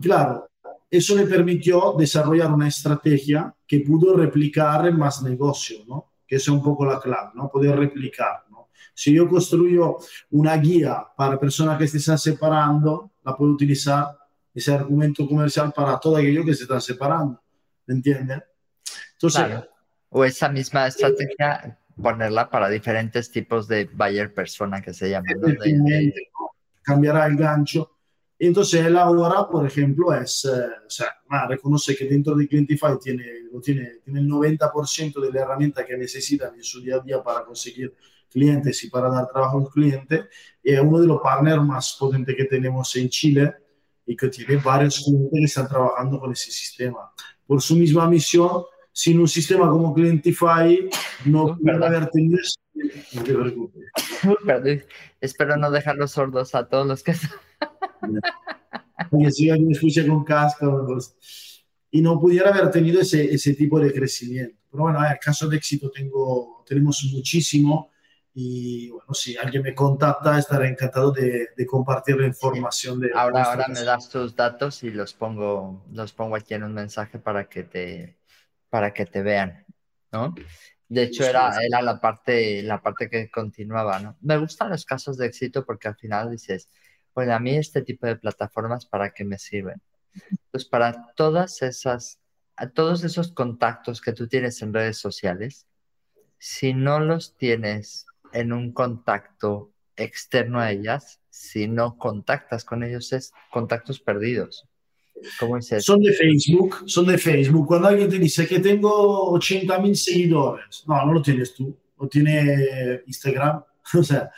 Claro, eso le permitió desarrollar una estrategia que pudo replicar en más negocio, ¿no? Que es un poco la clave, ¿no? Poder replicar, ¿no? Si yo construyo una guía para personas que se están separando, la puedo utilizar ese argumento comercial para todo aquello que se están separando, ¿me entiendes? Entonces, claro. O esa misma estrategia, ponerla para diferentes tipos de buyer persona que se llaman. ¿no? De, cambiará el gancho. Entonces él ahora, por ejemplo, es, eh, o sea, reconoce que dentro de Clientify tiene, tiene, tiene el 90% de la herramienta que necesitan en su día a día para conseguir clientes y para dar trabajo a los clientes. Y es uno de los partners más potentes que tenemos en Chile y que tiene varios clientes que están trabajando con ese sistema. Por su misma misión, sin un sistema como Clientify, no puede haber tenido no te preocupes. Espero no dejarlos sordos a todos los que Oye, si alguien escucha con casco pues, y no pudiera haber tenido ese, ese tipo de crecimiento. Pero bueno, el caso de éxito tengo, tenemos muchísimo y bueno, si alguien me contacta estaré encantado de, de compartir la información. De ahora ahora me das tus datos y los pongo, los pongo aquí en un mensaje para que te, para que te vean, ¿no? De hecho, era, era la, parte, la parte que continuaba, ¿no? Me gustan los casos de éxito porque al final dices, pues a mí este tipo de plataformas, ¿para qué me sirven? Pues para todas esas, a todos esos contactos que tú tienes en redes sociales, si no los tienes en un contacto externo a ellas, si no contactas con ellos, es contactos perdidos. ¿Cómo es eso? Son de Facebook, son de Facebook. Cuando alguien te dice que tengo 80 mil seguidores, no, no lo tienes tú, lo tiene Instagram. O sea,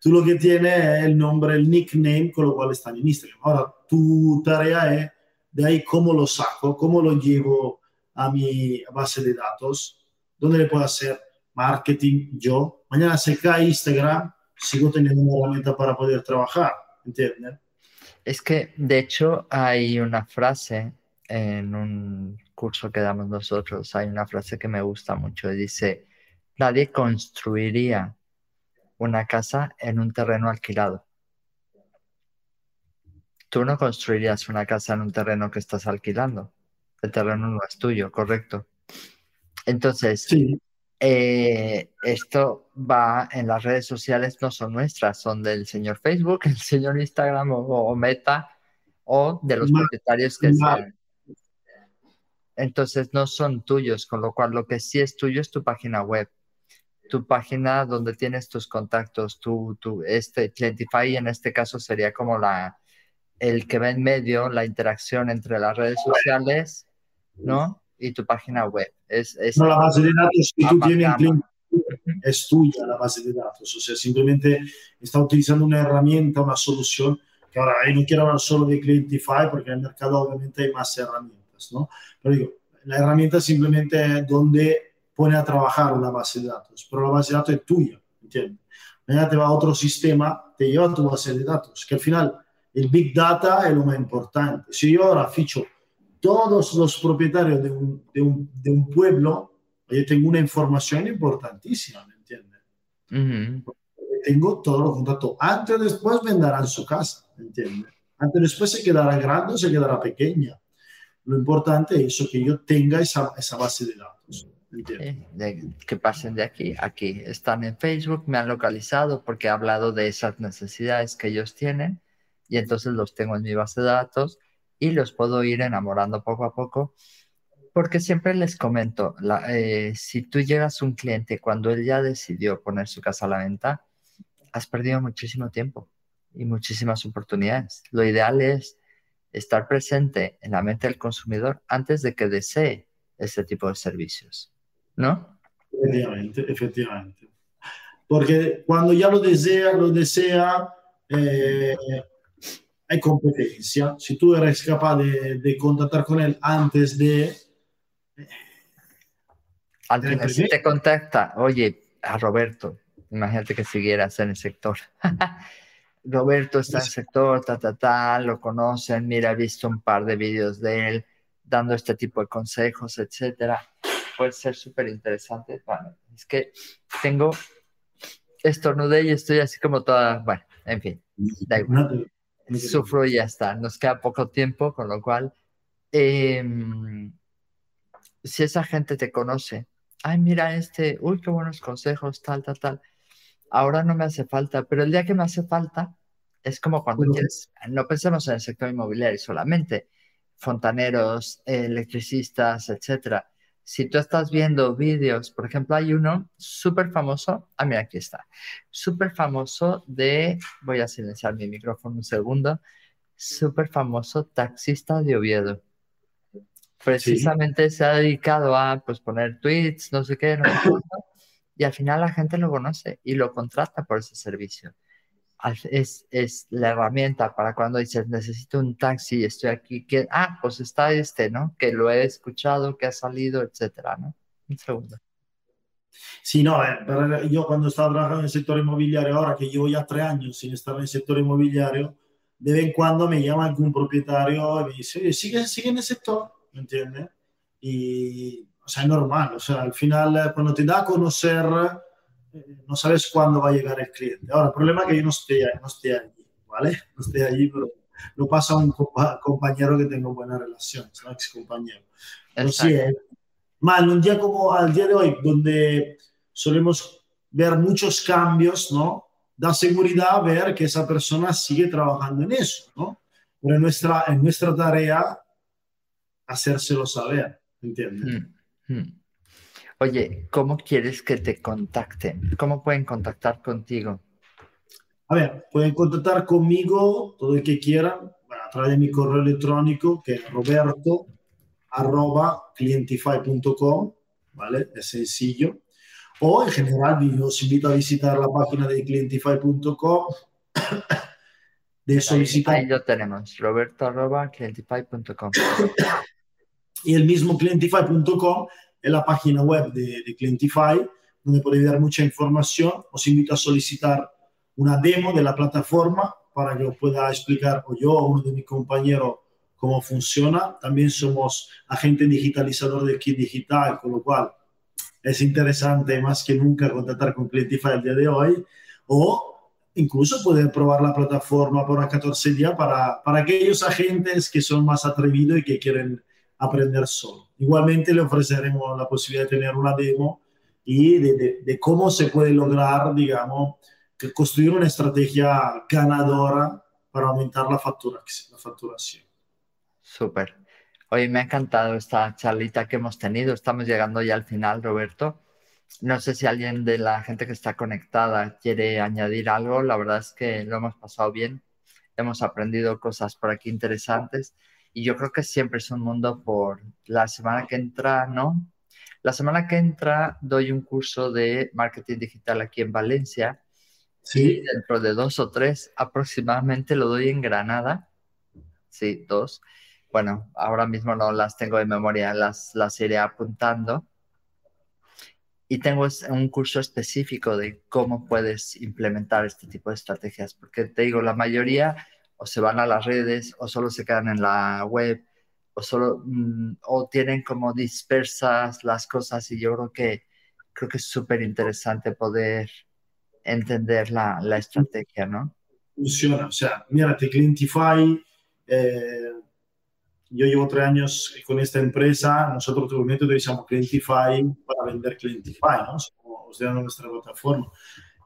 tú lo que tienes es el nombre, el nickname con lo cual están en Instagram. Ahora, tu tarea es de ahí cómo lo saco, cómo lo llevo a mi base de datos, dónde le puedo hacer marketing yo. Mañana se cae Instagram, sigo teniendo una herramienta para poder trabajar, ¿entiendes? Es que, de hecho, hay una frase en un curso que damos nosotros, hay una frase que me gusta mucho, dice, nadie construiría una casa en un terreno alquilado. Tú no construirías una casa en un terreno que estás alquilando. El terreno no es tuyo, correcto. Entonces, eh, esto va en las redes sociales, no son nuestras, son del señor Facebook, el señor Instagram o, Meta o de los propietarios que sean. Entonces no son tuyos, con lo cual lo que sí es tuyo es tu página web, tu página donde tienes tus contactos, tu, tu este Clientify en este caso sería como la el que va en medio, la interacción entre las redes sociales, ¿no? Y tu página web. Es, no, la base de datos que tú tienes es tuya la base de datos, o sea, simplemente está utilizando una herramienta, una solución, que ahora ahí no quiero hablar solo de Clientify porque en el mercado obviamente hay más herramientas, ¿no? Pero digo, la herramienta simplemente es donde pone a trabajar una base de datos, pero la base de datos es tuya, ¿entiendes? Mañana te va a otro sistema, te lleva a tu base de datos, que al final el Big Data es lo más importante. Si yo ahora ficho todos los propietarios de un, de un, de un pueblo, yo tengo una información importantísima, ¿me entiendes? Tengo todos los contactos. Antes o después venderán su casa, ¿me entiendes? Antes o después se quedará grande o se quedará pequeña. Lo importante es eso, que yo tenga esa, esa base de datos. que pasen de aquí a aquí. Están en Facebook, me han localizado porque he hablado de esas necesidades que ellos tienen y entonces los tengo en mi base de datos y los puedo ir enamorando poco a poco. Porque siempre les comento, eh, si tú llegas a un cliente cuando él ya decidió poner su casa a la venta, has perdido muchísimo tiempo y muchísimas oportunidades. Lo ideal es estar presente en la mente del consumidor antes de que desee este tipo de servicios, ¿no? Efectivamente, efectivamente. Porque cuando ya lo desea, lo desea, eh, hay competencia. Si tú eres capaz de, de contactar con él antes de... Antes, si te contacta, oye, a Roberto, imagínate que siguieras en el sector. Roberto está en el sector, ta, ta, ta, lo conocen, mira, he visto un par de vídeos de él dando este tipo de consejos, etcétera. Puede ser súper interesante. Bueno, es que tengo estornudé y estoy así como toda, bueno, en fin, da igual sufro y ya está. Nos queda poco tiempo, con lo cual, em, si esa gente te conoce, ay, mira este, uy, qué buenos consejos, tal, tal, tal. Ahora no me hace falta, pero el día que me hace falta es como cuando quieres, no pensemos en el sector inmobiliario solamente, fontaneros, electricistas, etcétera si tú estás viendo vídeos, por ejemplo, hay uno súper famoso, ah, mira, aquí está, súper famoso de, voy a silenciar mi micrófono un segundo, súper famoso taxista de Oviedo. Precisamente se ha dedicado a pues, poner tweets, no sé qué, no sé y al final la gente lo conoce y lo contrata por ese servicio es, es, la herramienta para cuando dices necesito un taxi, estoy aquí, que, ah, pues está este, ¿no? Que lo he escuchado, que ha salido, etcétera, ¿no? Un segundo. Sí, no, eh, yo cuando estaba trabajando en el sector inmobiliario, ahora que llevo ya tres años sin estar en el sector inmobiliario, de vez en cuando me llama algún propietario y me dice, sigue, sigue en el sector, ¿me entiendes? Y, o sea, es normal, o sea, al final, eh, cuando te da a conocer no sabes cuándo va a llegar el cliente. Ahora, el problema es que yo no esté, no esté allí, ¿vale? No esté allí, pero lo pasa a un compañero que tengo buena relación, un ex compañero. Así es. Mal, un día como al día de hoy, donde solemos ver muchos cambios, ¿no? Da seguridad ver que esa persona sigue trabajando en eso, ¿no? Pero en nuestra, en nuestra tarea, hacérselo saber, ¿entiendes? Hmm. Oye, ¿cómo quieres que te contacten? ¿Cómo pueden contactar contigo? A ver, pueden contactar conmigo todo el que quieran a través de mi correo electrónico que es roberto arroba clientify.com, ¿vale? Es sencillo. O en general, os invito a visitar la página de clientify.com. de solicitar. Ahí, lo tenemos, roberto arroba clientify.com. Y el mismo clientify.com es la página web de, de Clientify, donde podéis dar mucha información. Os invito a solicitar una demo de la plataforma para que os pueda explicar o yo o uno de mis compañeros cómo funciona. También somos agente digitalizador de Kit Digital, con lo cual es interesante más que nunca contactar con Clientify el día de hoy. O incluso poder probar la plataforma por 14 días para, para aquellos agentes que son más atrevidos y que quieren aprender solo. Igualmente le ofreceremos la posibilidad de tener una demo y de, cómo se puede lograr, digamos, que construir una estrategia ganadora para aumentar la, factura, la facturación. Súper. Hoy me ha encantado esta charlita que hemos tenido. Estamos llegando ya al final, Roberto. No sé si alguien de la gente que está conectada quiere añadir algo. La verdad es que lo hemos pasado bien. Hemos aprendido cosas por aquí interesantes. Y yo creo que siempre es un mundo por la semana que entra, ¿no? La semana que entra doy un curso de marketing digital aquí en Valencia. Sí. dentro de dos o tres aproximadamente lo doy en Granada. Sí, dos. Bueno, ahora mismo no las tengo de memoria, las, las iré apuntando. Y tengo un curso específico de cómo puedes implementar este tipo de estrategias, porque te digo, la mayoría o se van a las redes o solo se quedan en la web o solo mm, o tienen como dispersas las cosas y yo creo que creo que es súper interesante poder entender la, la, estrategia, ¿no? Funciona, o sea, mírate, Clientify, eh, yo llevo tres años con esta empresa, nosotros últimamente utilizamos Clientify para vender Clientify, ¿no? O sea, nuestra plataforma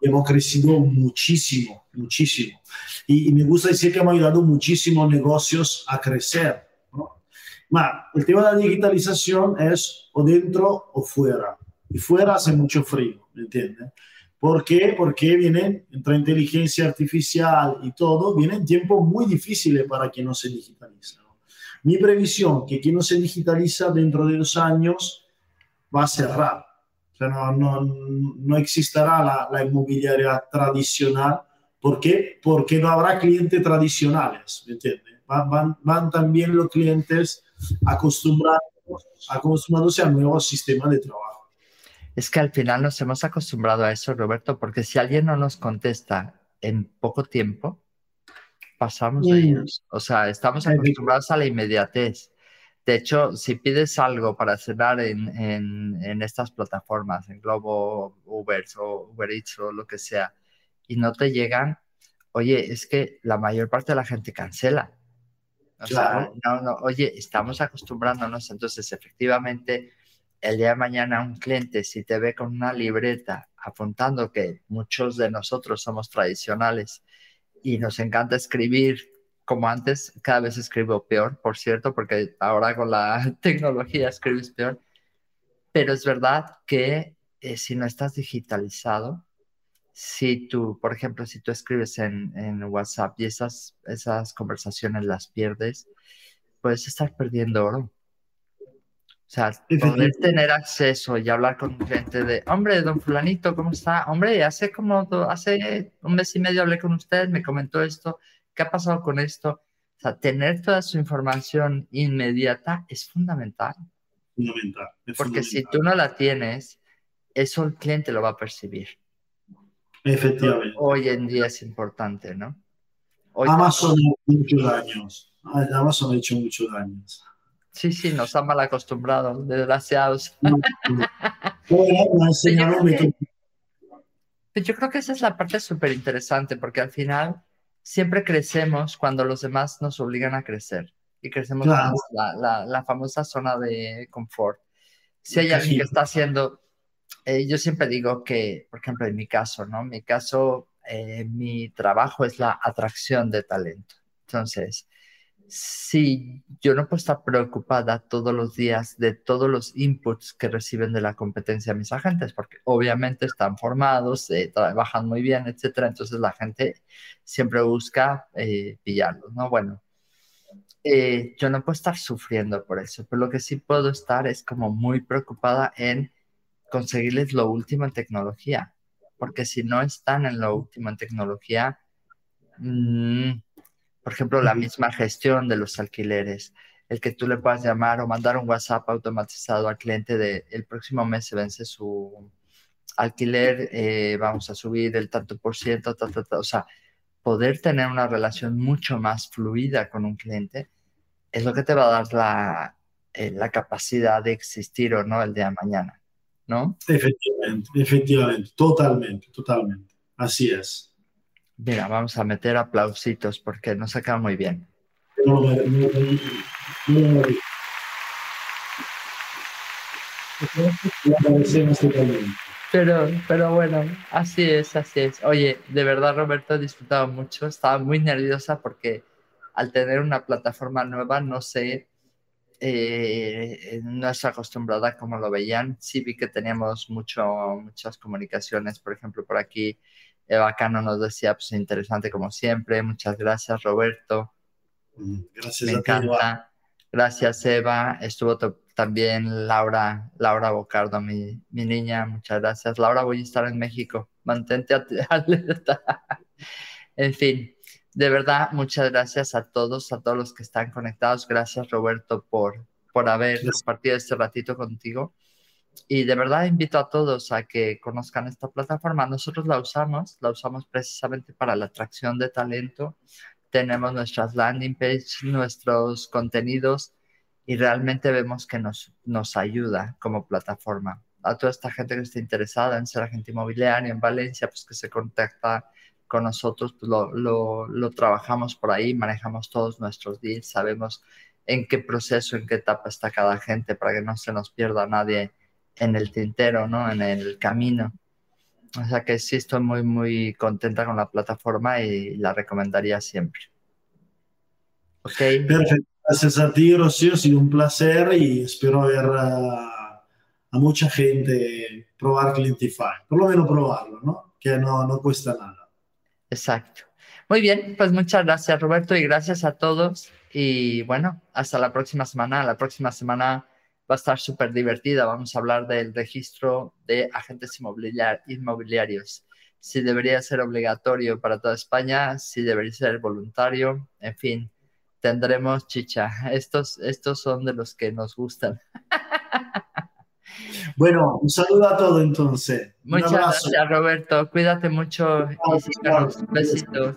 hemos crecido muchísimo, muchísimo. Y, me gusta decir que hemos ayudado muchísimos negocios a crecer. ¿no? el tema de la digitalización es o dentro o fuera. Y fuera hace mucho frío, ¿me entiendes? ¿Por qué? Porque vienen, entre inteligencia artificial y todo, vienen tiempos muy difíciles para quien no se digitaliza. Mi previsión que quien no se digitaliza dentro de dos años va a cerrar o sea, no, no, no existirá la, la, inmobiliaria tradicional. ¿Por qué? Porque no habrá clientes tradicionales, ¿me entiendes? Van, van, también los clientes acostumbrados, acostumbrándose al nuevo sistema de trabajo. Es que al final nos hemos acostumbrado a eso, Roberto, porque si alguien no nos contesta en poco tiempo, pasamos de ellos. O sea, estamos acostumbrados a la inmediatez. De hecho, si pides algo para cenar en, en, estas plataformas, en Globo, Uber o Uber Eats o lo que sea, y no te llegan, oye, es que la mayor parte de la gente cancela. O sea, no, no, oye, estamos acostumbrándonos, entonces efectivamente, el día de mañana un cliente, si te ve con una libreta apuntando que muchos de nosotros somos tradicionales y nos encanta escribir como antes, cada vez escribo peor, por cierto, porque ahora con la tecnología escribes peor. Pero es verdad que eh, si no estás digitalizado, si tú, por ejemplo, si tú escribes en, en, WhatsApp y esas, esas conversaciones las pierdes, puedes estar perdiendo oro. O sea, poder tener acceso y hablar con gente de, hombre, don fulanito, ¿cómo está? Hombre, hace como, hace un mes y medio hablé con usted, me comentó esto, ¿Qué ha pasado con esto? O sea, tener toda su información inmediata es fundamental. Fundamental. Porque si tú no la tienes, eso el cliente lo va a percibir. Efectivamente. Hoy en día es importante, ¿no? Amazon ha hecho muchos daños. Amazon ha hecho muchos daños. Sí, sí, nos han mal acostumbrado, desgraciados. yo creo que esa es la parte súper interesante, porque al final siempre crecemos cuando los demás nos obligan a crecer y crecemos la, la, famosa zona de confort. Si hay alguien que está haciendo, eh, yo siempre digo que, por ejemplo, en mi caso, ¿no? En mi caso, eh, mi trabajo es la atracción de talento. Entonces, Sí, yo no puedo estar preocupada todos los días de todos los inputs que reciben de la competencia mis agentes, porque obviamente están formados, eh, trabajan muy bien, etcétera. Entonces la gente siempre busca eh, pillarlos, ¿no? Bueno, eh, yo no puedo estar sufriendo por eso, pero lo que sí puedo estar es como muy preocupada en conseguirles lo último en tecnología, porque si no están en lo último en tecnología, mmm, por ejemplo, la misma gestión de los alquileres, el que tú le puedas llamar o mandar un WhatsApp automatizado al cliente de el próximo mes se vence su alquiler, eh, vamos a subir el tanto por ciento, o sea, poder tener una relación mucho más fluida con un cliente es lo que te va a dar la, eh, la capacidad de existir o no el día de mañana, ¿no? Efectivamente, efectivamente, totalmente, totalmente. Así es. Mira, vamos a meter aplausitos porque nos saca muy bien. Pero, pero bueno, así es, así es. Oye, de verdad, Roberto, he disfrutado mucho. Estaba muy nerviosa porque al tener una plataforma nueva, no sé, eh, no es acostumbrada como lo veían. Sí vi que teníamos mucho, muchas comunicaciones, por ejemplo, por aquí Eva Cano nos decía, pues interesante como siempre. Muchas gracias, Roberto. Mm, gracias Me encanta. Gracias, Eva. Estuvo también Laura, Laura Bocardo, mi, mi, niña. Muchas gracias. Laura, voy a estar en México. Mantente alerta. en fin, de verdad, muchas gracias a todos, a todos los que están conectados. Gracias, Roberto, por, por haber compartido este ratito contigo. Y de verdad invito a todos a que conozcan esta plataforma. Nosotros la usamos, la usamos precisamente para la atracción de talento. Tenemos nuestras landing pages, nuestros contenidos y realmente vemos que nos, nos ayuda como plataforma. A toda esta gente que esté interesada en ser agente inmobiliario en Valencia, pues que se contacta con nosotros, pues lo, lo, lo trabajamos por ahí, manejamos todos nuestros deals, sabemos en qué proceso, en qué etapa está cada gente para que no se nos pierda nadie en el tintero, ¿no? En el camino. O sea que sí estoy muy, muy contenta con la plataforma y la recomendaría siempre. Ok. Perfecto. Gracias a ti, Rocío. Ha sido un placer y espero ver a, a mucha gente probar Clientify. Por lo menos probarlo, ¿no? Que no, no cuesta nada. Exacto. Muy bien, pues muchas gracias, Roberto, y gracias a todos. Y bueno, hasta la próxima semana. La próxima semana va a estar súper divertida. Vamos a hablar del registro de agentes inmobiliarios. Si debería ser obligatorio para toda España, si debería ser voluntario, en fin, tendremos chicha. Estos, estos son de los que nos gustan. Bueno, un saludo a todos entonces. Muchas gracias, Roberto. Cuídate mucho y Besitos.